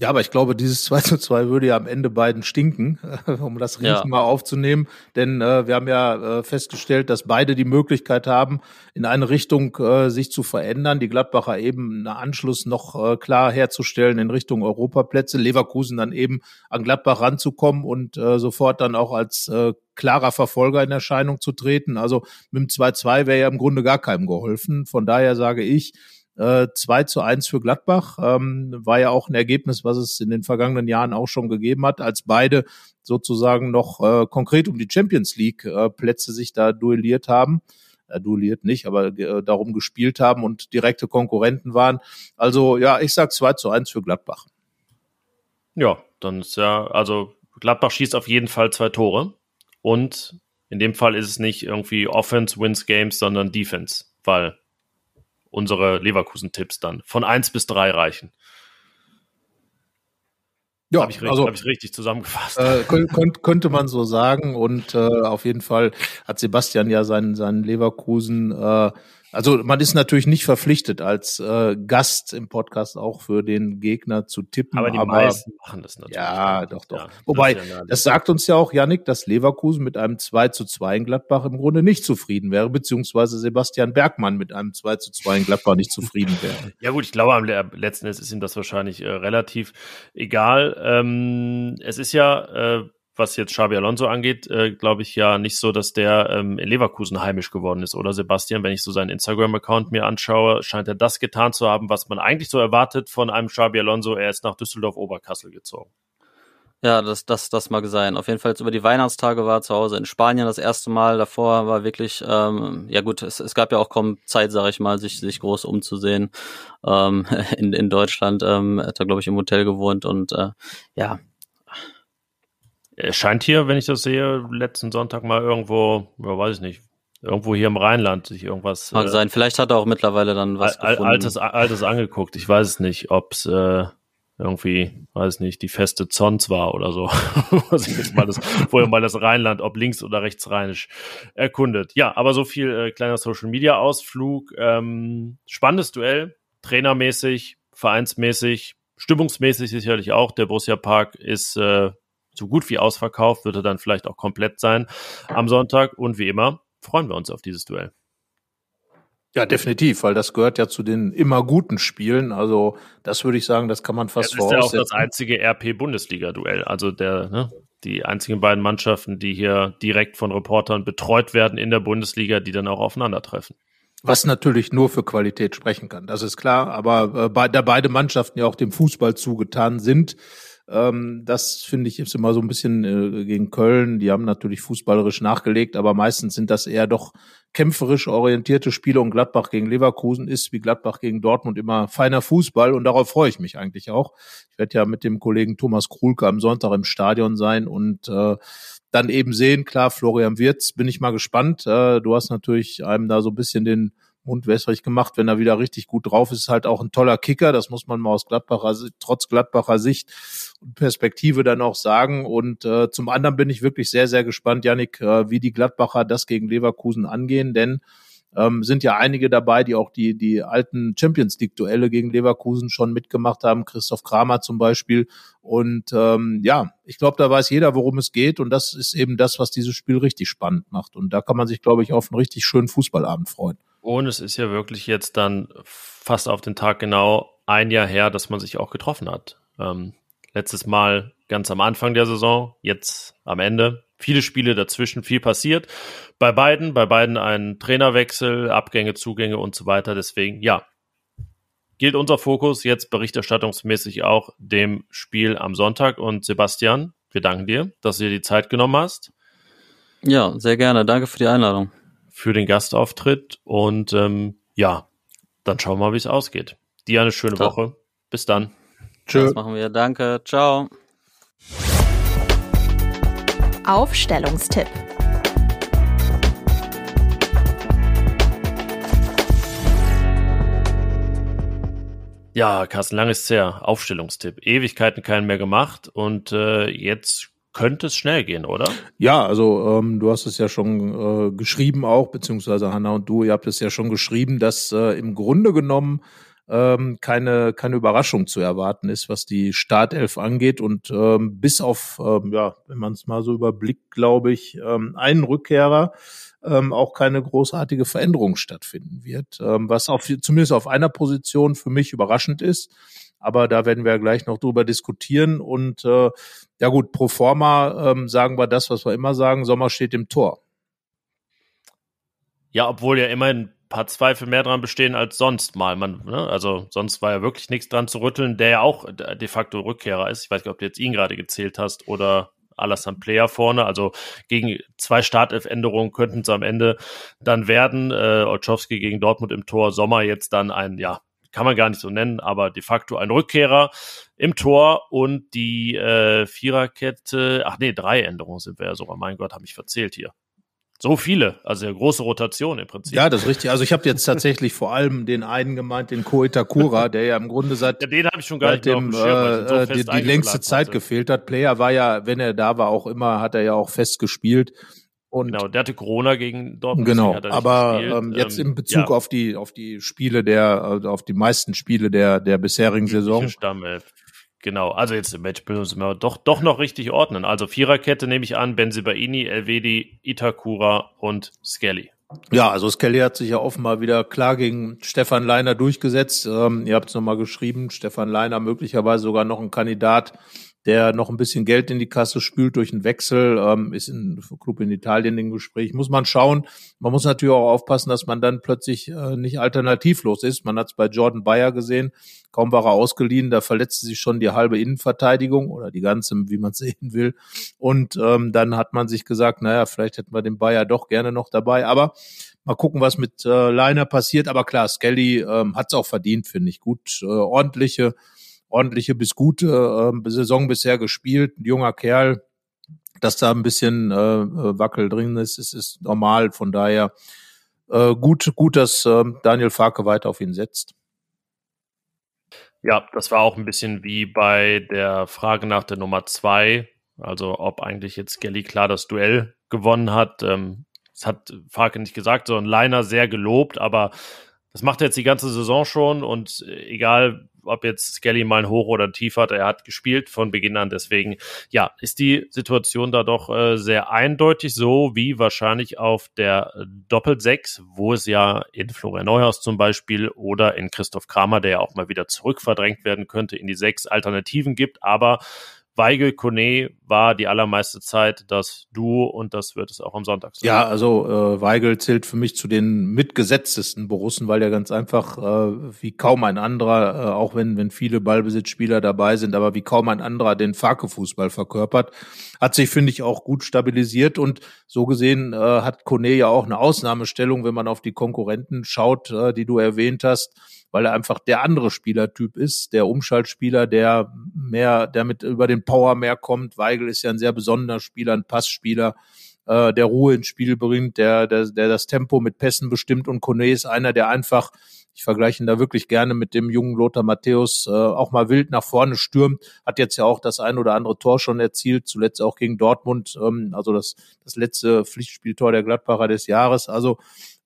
Ja, aber ich glaube, dieses 2 zu 2 würde ja am Ende beiden stinken, um das Riechen ja. mal aufzunehmen. Denn äh, wir haben ja äh, festgestellt, dass beide die Möglichkeit haben, in eine Richtung äh, sich zu verändern. Die Gladbacher eben einen Anschluss noch äh, klar herzustellen in Richtung Europaplätze. Leverkusen dann eben an Gladbach ranzukommen und äh, sofort dann auch als äh, klarer Verfolger in Erscheinung zu treten. Also mit dem 2-2 wäre ja im Grunde gar keinem geholfen. Von daher sage ich, äh, 2 zu 1 für Gladbach ähm, war ja auch ein Ergebnis, was es in den vergangenen Jahren auch schon gegeben hat, als beide sozusagen noch äh, konkret um die Champions League äh, Plätze sich da duelliert haben. Äh, duelliert nicht, aber äh, darum gespielt haben und direkte Konkurrenten waren. Also ja, ich sag 2 zu 1 für Gladbach. Ja, dann ist ja, also Gladbach schießt auf jeden Fall zwei Tore. Und in dem Fall ist es nicht irgendwie Offense wins Games, sondern Defense, weil unsere Leverkusen-Tipps dann von eins bis drei reichen. Ja, habe ich, richtig, also, hab ich richtig zusammengefasst. Äh, könnte, könnte man so sagen. Und äh, auf jeden Fall hat Sebastian ja seinen, seinen Leverkusen äh, also man ist natürlich nicht verpflichtet, als äh, Gast im Podcast auch für den Gegner zu tippen. Aber die aber, meisten machen das natürlich. Ja, doch, doch. Ja, Wobei, das, das sagt uns ja auch Yannick, dass Leverkusen mit einem 2 zu 2 in Gladbach im Grunde nicht zufrieden wäre, beziehungsweise Sebastian Bergmann mit einem 2 zu 2 in Gladbach nicht zufrieden wäre. Ja gut, ich glaube, am letzten Endes ist ihm das wahrscheinlich äh, relativ egal. Ähm, es ist ja äh, was jetzt Xabi Alonso angeht, äh, glaube ich ja nicht so, dass der ähm, in Leverkusen heimisch geworden ist, oder Sebastian? Wenn ich so seinen Instagram-Account mir anschaue, scheint er das getan zu haben, was man eigentlich so erwartet von einem Xabi Alonso. Er ist nach Düsseldorf-Oberkassel gezogen. Ja, das, das, das mag sein. Auf jeden Fall über die Weihnachtstage war zu Hause in Spanien das erste Mal. Davor war wirklich, ähm, ja gut, es, es gab ja auch kaum Zeit, sage ich mal, sich, sich groß umzusehen. Ähm, in, in Deutschland ähm, hat er, glaube ich, im Hotel gewohnt und äh, ja, Er scheint hier, wenn ich das sehe, letzten Sonntag mal irgendwo, ja, weiß ich nicht, irgendwo hier im Rheinland sich irgendwas. Kann äh, sein. Vielleicht hat er auch mittlerweile dann was al gefunden. altes, altes angeguckt. Ich weiß es nicht, ob's äh, irgendwie, weiß nicht, die feste Zons war oder so. Was ich jetzt mal das, vorher mal das Rheinland, ob links oder rechts rheinisch erkundet. Ja, aber so viel äh, kleiner Social Media Ausflug. Ähm, spannendes Duell, trainermäßig, vereinsmäßig, stimmungsmäßig sicherlich auch. Der Borussia Park ist äh, so gut wie ausverkauft, wird er dann vielleicht auch komplett sein am Sonntag. Und wie immer freuen wir uns auf dieses Duell. Ja, definitiv, weil das gehört ja zu den immer guten Spielen. Also das würde ich sagen, das kann man fast Das ist ja auch das einzige RP-Bundesliga-Duell. Also der, ne, die einzigen beiden Mannschaften, die hier direkt von Reportern betreut werden in der Bundesliga, die dann auch aufeinandertreffen. Was natürlich nur für Qualität sprechen kann, das ist klar. Aber äh, da beide Mannschaften ja auch dem Fußball zugetan sind, ähm, das finde ich ist immer so ein bisschen äh, gegen Köln. Die haben natürlich fußballerisch nachgelegt, aber meistens sind das eher doch kämpferisch orientierte Spiele und Gladbach gegen Leverkusen ist wie Gladbach gegen Dortmund immer feiner Fußball und darauf freue ich mich eigentlich auch. Ich werde ja mit dem Kollegen Thomas Krulke am Sonntag im Stadion sein und äh, dann eben sehen, klar, Florian Wirz, bin ich mal gespannt. Äh, du hast natürlich einem da so ein bisschen den Mund wässrig gemacht, wenn er wieder richtig gut drauf ist, ist halt auch ein toller Kicker, das muss man mal aus Gladbacher, trotz Gladbacher Sicht und Perspektive dann auch sagen. Und äh, zum anderen bin ich wirklich sehr, sehr gespannt, Yannick, äh, wie die Gladbacher das gegen Leverkusen angehen, denn ähm, sind ja einige dabei, die auch die, die alten Champions League-Duelle gegen Leverkusen schon mitgemacht haben, Christoph Kramer zum Beispiel. Und ähm, ja, ich glaube, da weiß jeder, worum es geht. Und das ist eben das, was dieses Spiel richtig spannend macht. Und da kann man sich, glaube ich, auf einen richtig schönen Fußballabend freuen. Und es ist ja wirklich jetzt dann fast auf den Tag genau ein Jahr her, dass man sich auch getroffen hat. Ähm, letztes Mal ganz am Anfang der Saison, jetzt am Ende. Viele Spiele dazwischen, viel passiert. Bei beiden, bei beiden ein Trainerwechsel, Abgänge, Zugänge und so weiter. Deswegen, ja, gilt unser Fokus jetzt berichterstattungsmäßig auch dem Spiel am Sonntag. Und Sebastian, wir danken dir, dass du dir die Zeit genommen hast Ja, sehr gerne. Danke für die Einladung. Für den Gastauftritt. Und ähm, ja, dann schauen wir mal, wie es ausgeht. Dir eine schöne Klar. Woche. Bis dann. Tschö. Das machen wir. Danke. Ciao. Aufstellungstipp. Ja, Carsten, lang ist her. Aufstellungstipp. Ewigkeiten keinen mehr gemacht und äh, jetzt könnte es schnell gehen, oder? Ja, also ähm, du hast es ja schon äh, geschrieben auch, beziehungsweise Hanna und du, ihr habt es ja schon geschrieben, dass äh, im Grunde genommen ähm, keine, keine Überraschung zu erwarten ist, was die Startelf angeht. Und ähm, bis auf, ähm, ja, wenn man es mal so überblickt, glaube ich, ähm, einen Rückkehrer ähm, auch keine großartige Veränderung stattfinden wird. Ähm, was auf, zumindest auf einer Position für mich überraschend ist. Aber da werden wir gleich noch drüber diskutieren. Und äh, ja gut, pro forma ähm, sagen wir das, was wir immer sagen, Sommer steht im Tor. Ja, obwohl ja immerhin ein paar Zweifel mehr dran bestehen als sonst mal. Man, ne? Also sonst war ja wirklich nichts dran zu rütteln, der ja auch de facto Rückkehrer ist. Ich weiß nicht, ob du jetzt ihn gerade gezählt hast oder Alassane Player vorne. Also gegen zwei Startelf-Änderungen könnten es am Ende dann werden. Äh, Olszowski gegen Dortmund im Tor, Sommer jetzt dann ein, ja, kann man gar nicht so nennen, aber de facto ein Rückkehrer im Tor und die äh, Viererkette, ach nee, drei Änderungen sind wir ja sogar. Mein Gott, habe ich verzählt hier. So viele, also eine große Rotation im Prinzip. Ja, das ist richtig. Also ich habe jetzt tatsächlich vor allem den einen gemeint, den Ko Itakura, der ja im Grunde seit Ja, den habe ich schon gar nicht dem Schirm, so äh, die, die längste Zeit hatte. gefehlt hat. Player war ja, wenn er da war, auch immer, hat er ja auch fest gespielt. Und Genau, der hatte Corona gegen Dortmund. Genau, er aber ähm, jetzt Ähm, in Bezug ja, auf die auf die Spiele der also auf die meisten Spiele der der bisherigen Saison. Stammelf. Genau, also jetzt im Matchbild müssen wir doch, doch noch richtig ordnen. Also Viererkette nehme ich an, Benzibaini, Elvedi, Itakura und Skelly. Ja, also Skelly hat sich ja offenbar wieder klar gegen Stefan Leiner durchgesetzt. Ähm, ihr habt es nochmal geschrieben, Stefan Leiner möglicherweise sogar noch ein Kandidat, der noch ein bisschen Geld in die Kasse spült durch einen Wechsel, ähm, ist in Club in Italien im Gespräch. Muss man schauen. Man muss natürlich auch aufpassen, dass man dann plötzlich äh, nicht alternativlos ist. Man hat es bei Jordan Bayer gesehen. Kaum war er ausgeliehen, da verletzte sich schon die halbe Innenverteidigung oder die ganze, wie man sehen will. Und ähm, dann hat man sich gesagt, naja, vielleicht hätten wir den Bayer doch gerne noch dabei. Aber mal gucken, was mit äh, Leiner passiert. Aber klar, Skelly ähm, hat es auch verdient, finde ich. Gut, äh, ordentliche, ordentliche bis gute äh, Saison bisher gespielt. Ein junger Kerl, dass da ein bisschen äh, Wackel drin ist, ist, ist normal. Von daher äh, gut, gut, dass äh, Daniel Farke weiter auf ihn setzt. Ja, das war auch ein bisschen wie bei der Frage nach der Nummer zwei, also ob eigentlich jetzt Gelly klar das Duell gewonnen hat. Ähm, das hat Farke nicht gesagt, sondern Leiner sehr gelobt, aber das macht er jetzt die ganze Saison schon und äh, egal, ob jetzt Skelly mal ein Hoch oder ein Tief hat, er hat gespielt von Beginn an. Deswegen, ja, ist die Situation da doch äh, sehr eindeutig so wie wahrscheinlich auf der Doppel-6, wo es ja in Florian Neuhaus zum Beispiel oder in Christoph Kramer, der ja auch mal wieder zurückverdrängt werden könnte, in die sechs Alternativen gibt. Aber Weigel Kone war die allermeiste Zeit das Duo und das wird es auch am Sonntag sein. Ja, also äh, Weigel zählt für mich zu den mitgesetztesten Borussen, weil er ganz einfach äh, wie kaum ein anderer, äh, auch wenn wenn viele Ballbesitzspieler dabei sind, aber wie kaum ein anderer den Farke-Fußball verkörpert, hat sich finde ich auch gut stabilisiert und so gesehen äh, hat Kone ja auch eine Ausnahmestellung, wenn man auf die Konkurrenten schaut, äh, die du erwähnt hast weil er einfach der andere Spielertyp ist, der Umschaltspieler, der mehr, der mit über den Power mehr kommt. Weigel ist ja ein sehr besonderer Spieler, ein Passspieler, äh, der Ruhe ins Spiel bringt, der, der, der das Tempo mit Pässen bestimmt und Kone ist einer, der einfach ich vergleiche ihn da wirklich gerne mit dem jungen Lothar Matthäus, äh, auch mal wild nach vorne stürmt, hat jetzt ja auch das ein oder andere Tor schon erzielt, zuletzt auch gegen Dortmund, ähm, also das, das letzte Pflichtspieltor der Gladbacher des Jahres. Also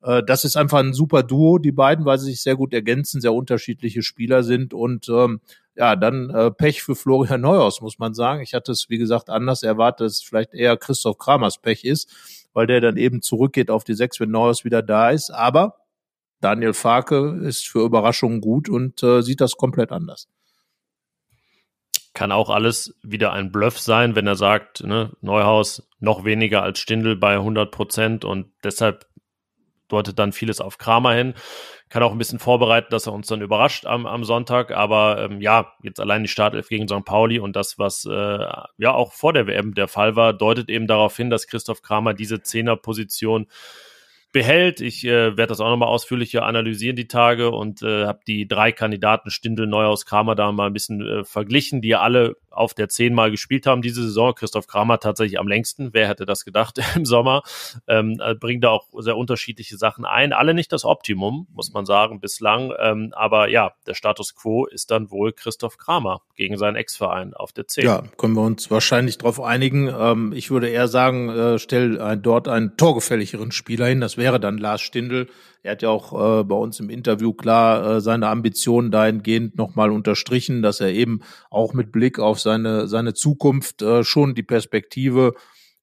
äh, das ist einfach ein super Duo, die beiden, weil sie sich sehr gut ergänzen, sehr unterschiedliche Spieler sind und ähm, ja, dann äh, Pech für Florian Neuhaus, muss man sagen. Ich hatte es, wie gesagt, anders erwartet, dass es vielleicht eher Christoph Kramers Pech ist, weil der dann eben zurückgeht auf die Sechs, wenn Neuhaus wieder da ist. Aber Daniel Farke ist für Überraschungen gut und äh, sieht das komplett anders. Kann auch alles wieder ein Bluff sein, wenn er sagt, ne, Neuhaus noch weniger als Stindel bei 100 Prozent und deshalb deutet dann vieles auf Kramer hin. Kann auch ein bisschen vorbereiten, dass er uns dann überrascht am, am Sonntag. Aber ähm, ja, jetzt allein die Startelf gegen St. Pauli und das, was äh, ja auch vor der WM der Fall war, deutet eben darauf hin, dass Christoph Kramer diese Zehnerposition behält. Ich äh, werde das auch nochmal ausführlicher analysieren die Tage und äh, habe die drei Kandidaten Stindel, Neuhaus, Kramer da mal ein bisschen äh, verglichen, die ja alle auf der zehnmal gespielt haben diese Saison. Christoph Kramer tatsächlich am längsten. Wer hätte das gedacht im Sommer? Ähm, äh, bringt da auch sehr unterschiedliche Sachen ein. Alle nicht das Optimum, muss man sagen, bislang. Ähm, aber ja, der Status quo ist dann wohl Christoph Kramer gegen seinen Ex-Verein auf der 10. Ja, können wir uns wahrscheinlich darauf einigen. Ähm, ich würde eher sagen, äh, stell äh, dort einen torgefälligeren Spieler hin. Das wäre dann Lars Stindl. Er hat ja auch äh, bei uns im Interview klar äh, seine Ambitionen dahingehend nochmal unterstrichen, dass er eben auch mit Blick auf seine, seine Zukunft äh, schon die Perspektive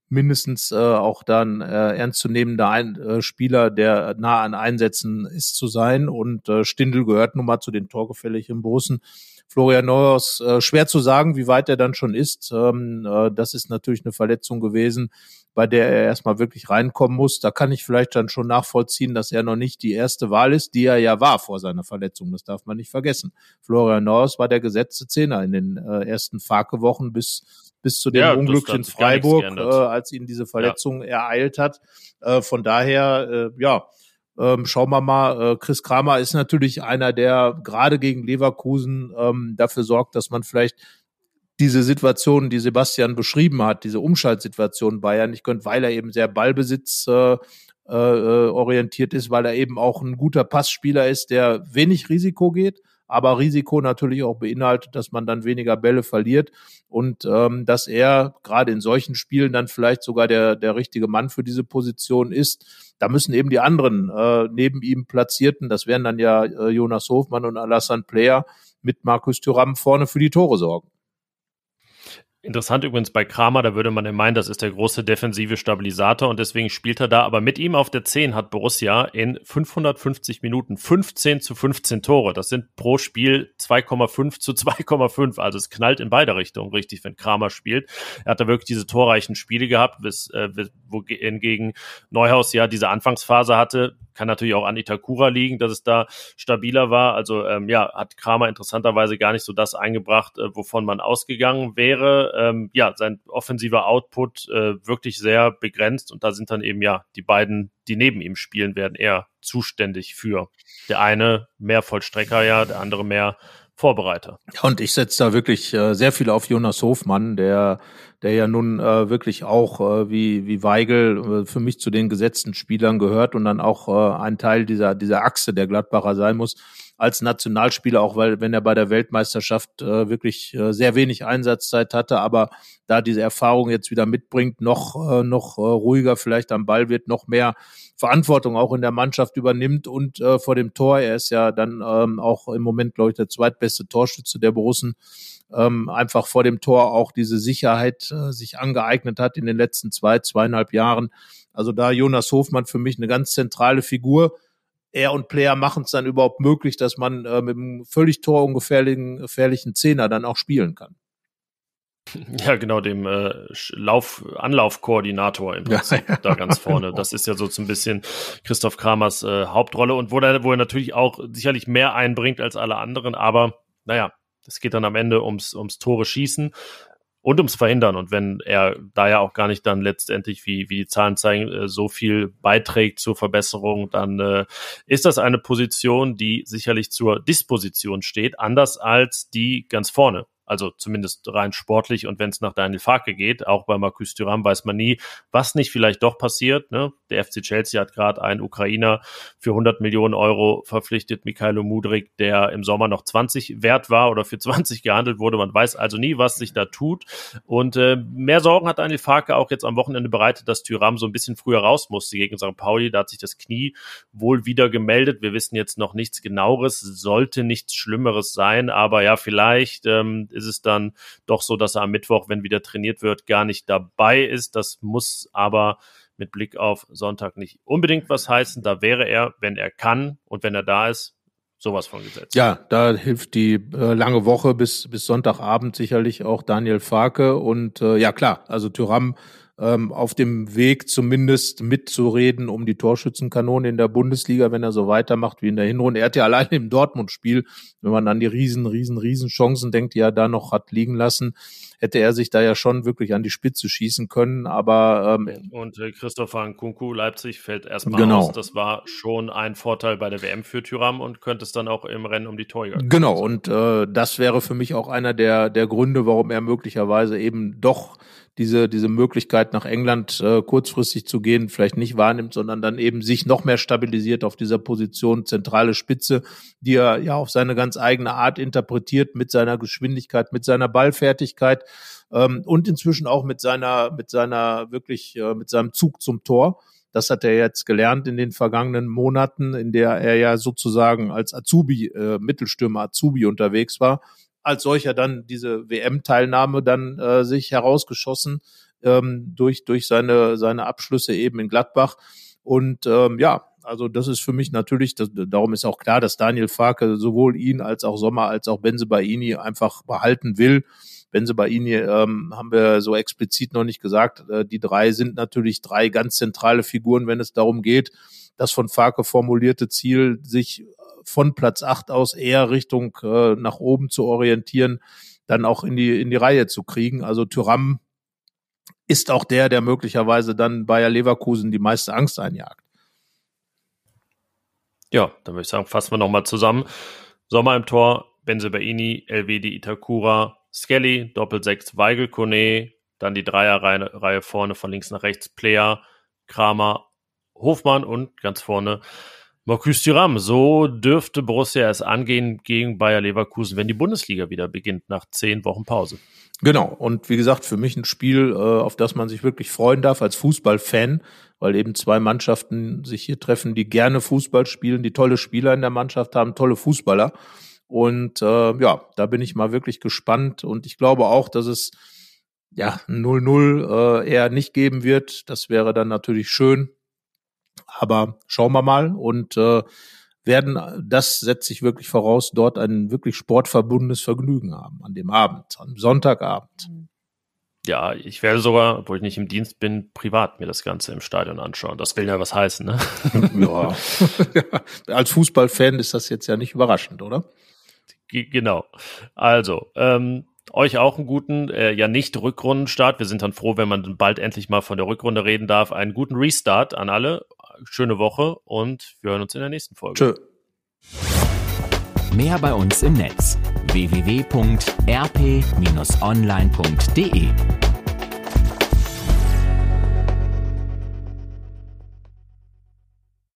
mindestens äh, auch dann äh, ernstzunehmender Ein äh, Spieler, der nah an Einsätzen ist zu sein. Und äh, Stindl gehört nun mal zu den torgefälligen Borussen. Florian Neuhaus, äh, schwer zu sagen, wie weit er dann schon ist. Ähm, äh, das ist natürlich eine Verletzung gewesen, bei der er erstmal wirklich reinkommen muss. Da kann ich vielleicht dann schon nachvollziehen, dass er noch nicht die erste Wahl ist, die er ja war vor seiner Verletzung. Das darf man nicht vergessen. Florian Neuhaus war der gesetzte Zehner in den äh, ersten Farke-Wochen bis bis zu dem ja, Unglück in Freiburg, äh, als ihn diese Verletzung ja. ereilt hat. Äh, von daher, äh, ja, ähm, schauen wir mal, äh, Chris Kramer ist natürlich einer, der gerade gegen Leverkusen ähm, dafür sorgt, dass man vielleicht diese Situation, die Sebastian beschrieben hat, diese Umschaltsituation Bayern nicht gönnt, weil er eben sehr Ballbesitz äh, äh, orientiert ist, weil er eben auch ein guter Passspieler ist, der wenig Risiko geht, aber Risiko natürlich auch beinhaltet, dass man dann weniger Bälle verliert und ähm, dass er gerade in solchen Spielen dann vielleicht sogar der, der richtige Mann für diese Position ist. Da müssen eben die anderen äh, neben ihm Platzierten, das wären dann ja äh, Jonas Hofmann und Alassane Player, mit Markus Thuram vorne für die Tore sorgen. Interessant übrigens bei Kramer, da würde man ja meinen, das ist der große defensive Stabilisator und deswegen spielt er da. Aber mit ihm auf der 10 hat Borussia in 550 Minuten 15 zu 15 Tore. Das sind pro Spiel 2,5 zu 2,5. Also es knallt in beide Richtungen richtig, wenn Kramer spielt. Er hat da wirklich diese torreichen Spiele gehabt, bis, äh, wo hingegen Neuhaus ja diese Anfangsphase hatte. Kann natürlich auch an Itakura liegen, dass es da stabiler war. Also ähm, ja, hat Kramer interessanterweise gar nicht so das eingebracht, äh, wovon man ausgegangen wäre ähm, ja, sein offensiver Output äh, wirklich sehr begrenzt und da sind dann eben ja die beiden, die neben ihm spielen werden, eher zuständig für. Der eine mehr Vollstrecker ja, der andere mehr Vorbereiter. Ja, und ich setze da wirklich äh, sehr viel auf Jonas Hofmann, der der ja nun äh, wirklich auch äh, wie, wie Weigel äh, für mich zu den gesetzten Spielern gehört und dann auch äh, ein Teil dieser, dieser Achse der Gladbacher sein muss als Nationalspieler, auch weil wenn er bei der Weltmeisterschaft äh, wirklich äh, sehr wenig Einsatzzeit hatte, aber da diese Erfahrung jetzt wieder mitbringt, noch äh, noch äh, ruhiger vielleicht am Ball wird, noch mehr Verantwortung auch in der Mannschaft übernimmt und äh, vor dem Tor, er ist ja dann ähm, auch im Moment glaube ich der zweitbeste Torschütze der Borussen, ähm, einfach vor dem Tor auch diese Sicherheit äh, sich angeeignet hat in den letzten zwei zweieinhalb Jahren. Also da Jonas Hofmann für mich eine ganz zentrale Figur er und Player machen es dann überhaupt möglich, dass man äh, mit einem völlig torungefährlichen gefährlichen Zehner dann auch spielen kann. Ja, genau, dem äh, Lauf Anlaufkoordinator im Prinzip ja, ja. da ganz vorne. Das ist ja so ein bisschen Christoph Kramers äh, Hauptrolle und wo, er, wo er natürlich auch sicherlich mehr einbringt als alle anderen, aber naja, es geht dann am Ende ums, ums Tore schießen und ums Verhindern. Und wenn er da ja auch gar nicht dann letztendlich, wie, wie die Zahlen zeigen, äh, so viel beiträgt zur Verbesserung, dann äh, ist das eine Position, die sicherlich zur Disposition steht, anders als die ganz vorne. Also zumindest rein sportlich und wenn es nach Daniel Farke geht, auch bei Marcus Thuram weiß man nie, was nicht vielleicht doch passiert. Ne? Der FC Chelsea hat gerade einen Ukrainer für 100 Millionen Euro verpflichtet, Mikhailo Mudrik, der im Sommer noch 20 wert war oder für 20 gehandelt wurde. Man weiß also nie, was sich da tut. Und äh, mehr Sorgen hat Daniel Farke auch jetzt am Wochenende bereitet, dass Thuram so ein bisschen früher raus musste gegen St. Pauli. Da hat sich das Knie wohl wieder gemeldet. Wir wissen jetzt noch nichts genaueres, sollte nichts Schlimmeres sein, aber ja, vielleicht ähm, ist es dann doch so, dass er am Mittwoch, wenn wieder trainiert wird, gar nicht dabei ist. Das muss aber mit Blick auf Sonntag nicht unbedingt was heißen. Da wäre er, wenn er kann und wenn er da ist, sowas von gesetzt. Ja, da hilft die äh, lange Woche bis, bis Sonntagabend sicherlich auch Daniel Farke. Und äh, ja klar, also Tyram ähm, auf dem Weg zumindest mitzureden um die Torschützenkanone in der Bundesliga, wenn er so weitermacht wie in der Hinrunde. Er hat ja allein im Dortmund-Spiel, wenn man an die riesen, riesen, riesen Chancen denkt, die er da noch hat liegen lassen, hätte er sich da ja schon wirklich an die Spitze schießen können. Aber ähm, und äh, Christopher Nkunku Leipzig fällt erstmal genau. aus. Das war schon ein Vorteil bei der WM für Tyram und könnte es dann auch im Rennen um die Torjäger. Genau. Und äh, das wäre für mich auch einer der der Gründe, warum er möglicherweise eben doch diese, diese Möglichkeit nach England äh, kurzfristig zu gehen, vielleicht nicht wahrnimmt, sondern dann eben sich noch mehr stabilisiert auf dieser Position zentrale Spitze, die er ja auf seine ganz eigene Art interpretiert, mit seiner Geschwindigkeit, mit seiner Ballfertigkeit ähm, und inzwischen auch mit seiner, mit seiner wirklich, äh, mit seinem Zug zum Tor. Das hat er jetzt gelernt in den vergangenen Monaten, in der er ja sozusagen als Azubi, äh, Mittelstürmer Azubi unterwegs war als solcher dann diese WM-Teilnahme dann äh, sich herausgeschossen ähm, durch, durch seine, seine Abschlüsse eben in Gladbach. Und ähm, ja, also das ist für mich natürlich, das, darum ist auch klar, dass Daniel Farke sowohl ihn als auch Sommer als auch Benze Baini einfach behalten will. Benze Baini ähm, haben wir so explizit noch nicht gesagt. Äh, die drei sind natürlich drei ganz zentrale Figuren, wenn es darum geht, das von Farke formulierte Ziel, sich von Platz acht aus eher Richtung äh, nach oben zu orientieren, dann auch in die, in die Reihe zu kriegen. Also Tyram ist auch der, der möglicherweise dann Bayer Leverkusen die meiste Angst einjagt. Ja, dann würde ich sagen, fassen wir nochmal zusammen. Sommer im Tor, Benzebaini, LWD Itakura, Skelly, Doppelsechs, Weigel Kone, dann die Dreierreihe Reihe vorne von links nach rechts, Player, Kramer, Hofmann und ganz vorne Marcus Thuram, so dürfte Borussia es angehen gegen Bayer Leverkusen, wenn die Bundesliga wieder beginnt nach zehn Wochen Pause. Genau. Und wie gesagt, für mich ein Spiel, äh, auf das man sich wirklich freuen darf als Fußballfan, weil eben zwei Mannschaften sich hier treffen, die gerne Fußball spielen, die tolle Spieler in der Mannschaft haben, tolle Fußballer. Und äh, ja, da bin ich mal wirklich gespannt. Und ich glaube auch, dass es ja 0-0 äh, eher nicht geben wird. Das wäre dann natürlich schön. Aber schauen wir mal und äh, werden, das setze ich wirklich voraus, dort ein wirklich sportverbundenes Vergnügen haben an dem Abend, am Sonntagabend. Ja, ich werde sogar, obwohl ich nicht im Dienst bin, privat mir das Ganze im Stadion anschauen. Das will ja was heißen, ne? ja. Als Fußballfan ist das jetzt ja nicht überraschend, oder? Genau. Also, ähm, euch auch einen guten, äh, ja nicht Rückrundenstart. Wir sind dann froh, wenn man bald endlich mal von der Rückrunde reden darf. Einen guten Restart an alle schöne Woche und wir hören uns in der nächsten Folge. Tschö. Mehr bei uns im Netz www.rp-online.de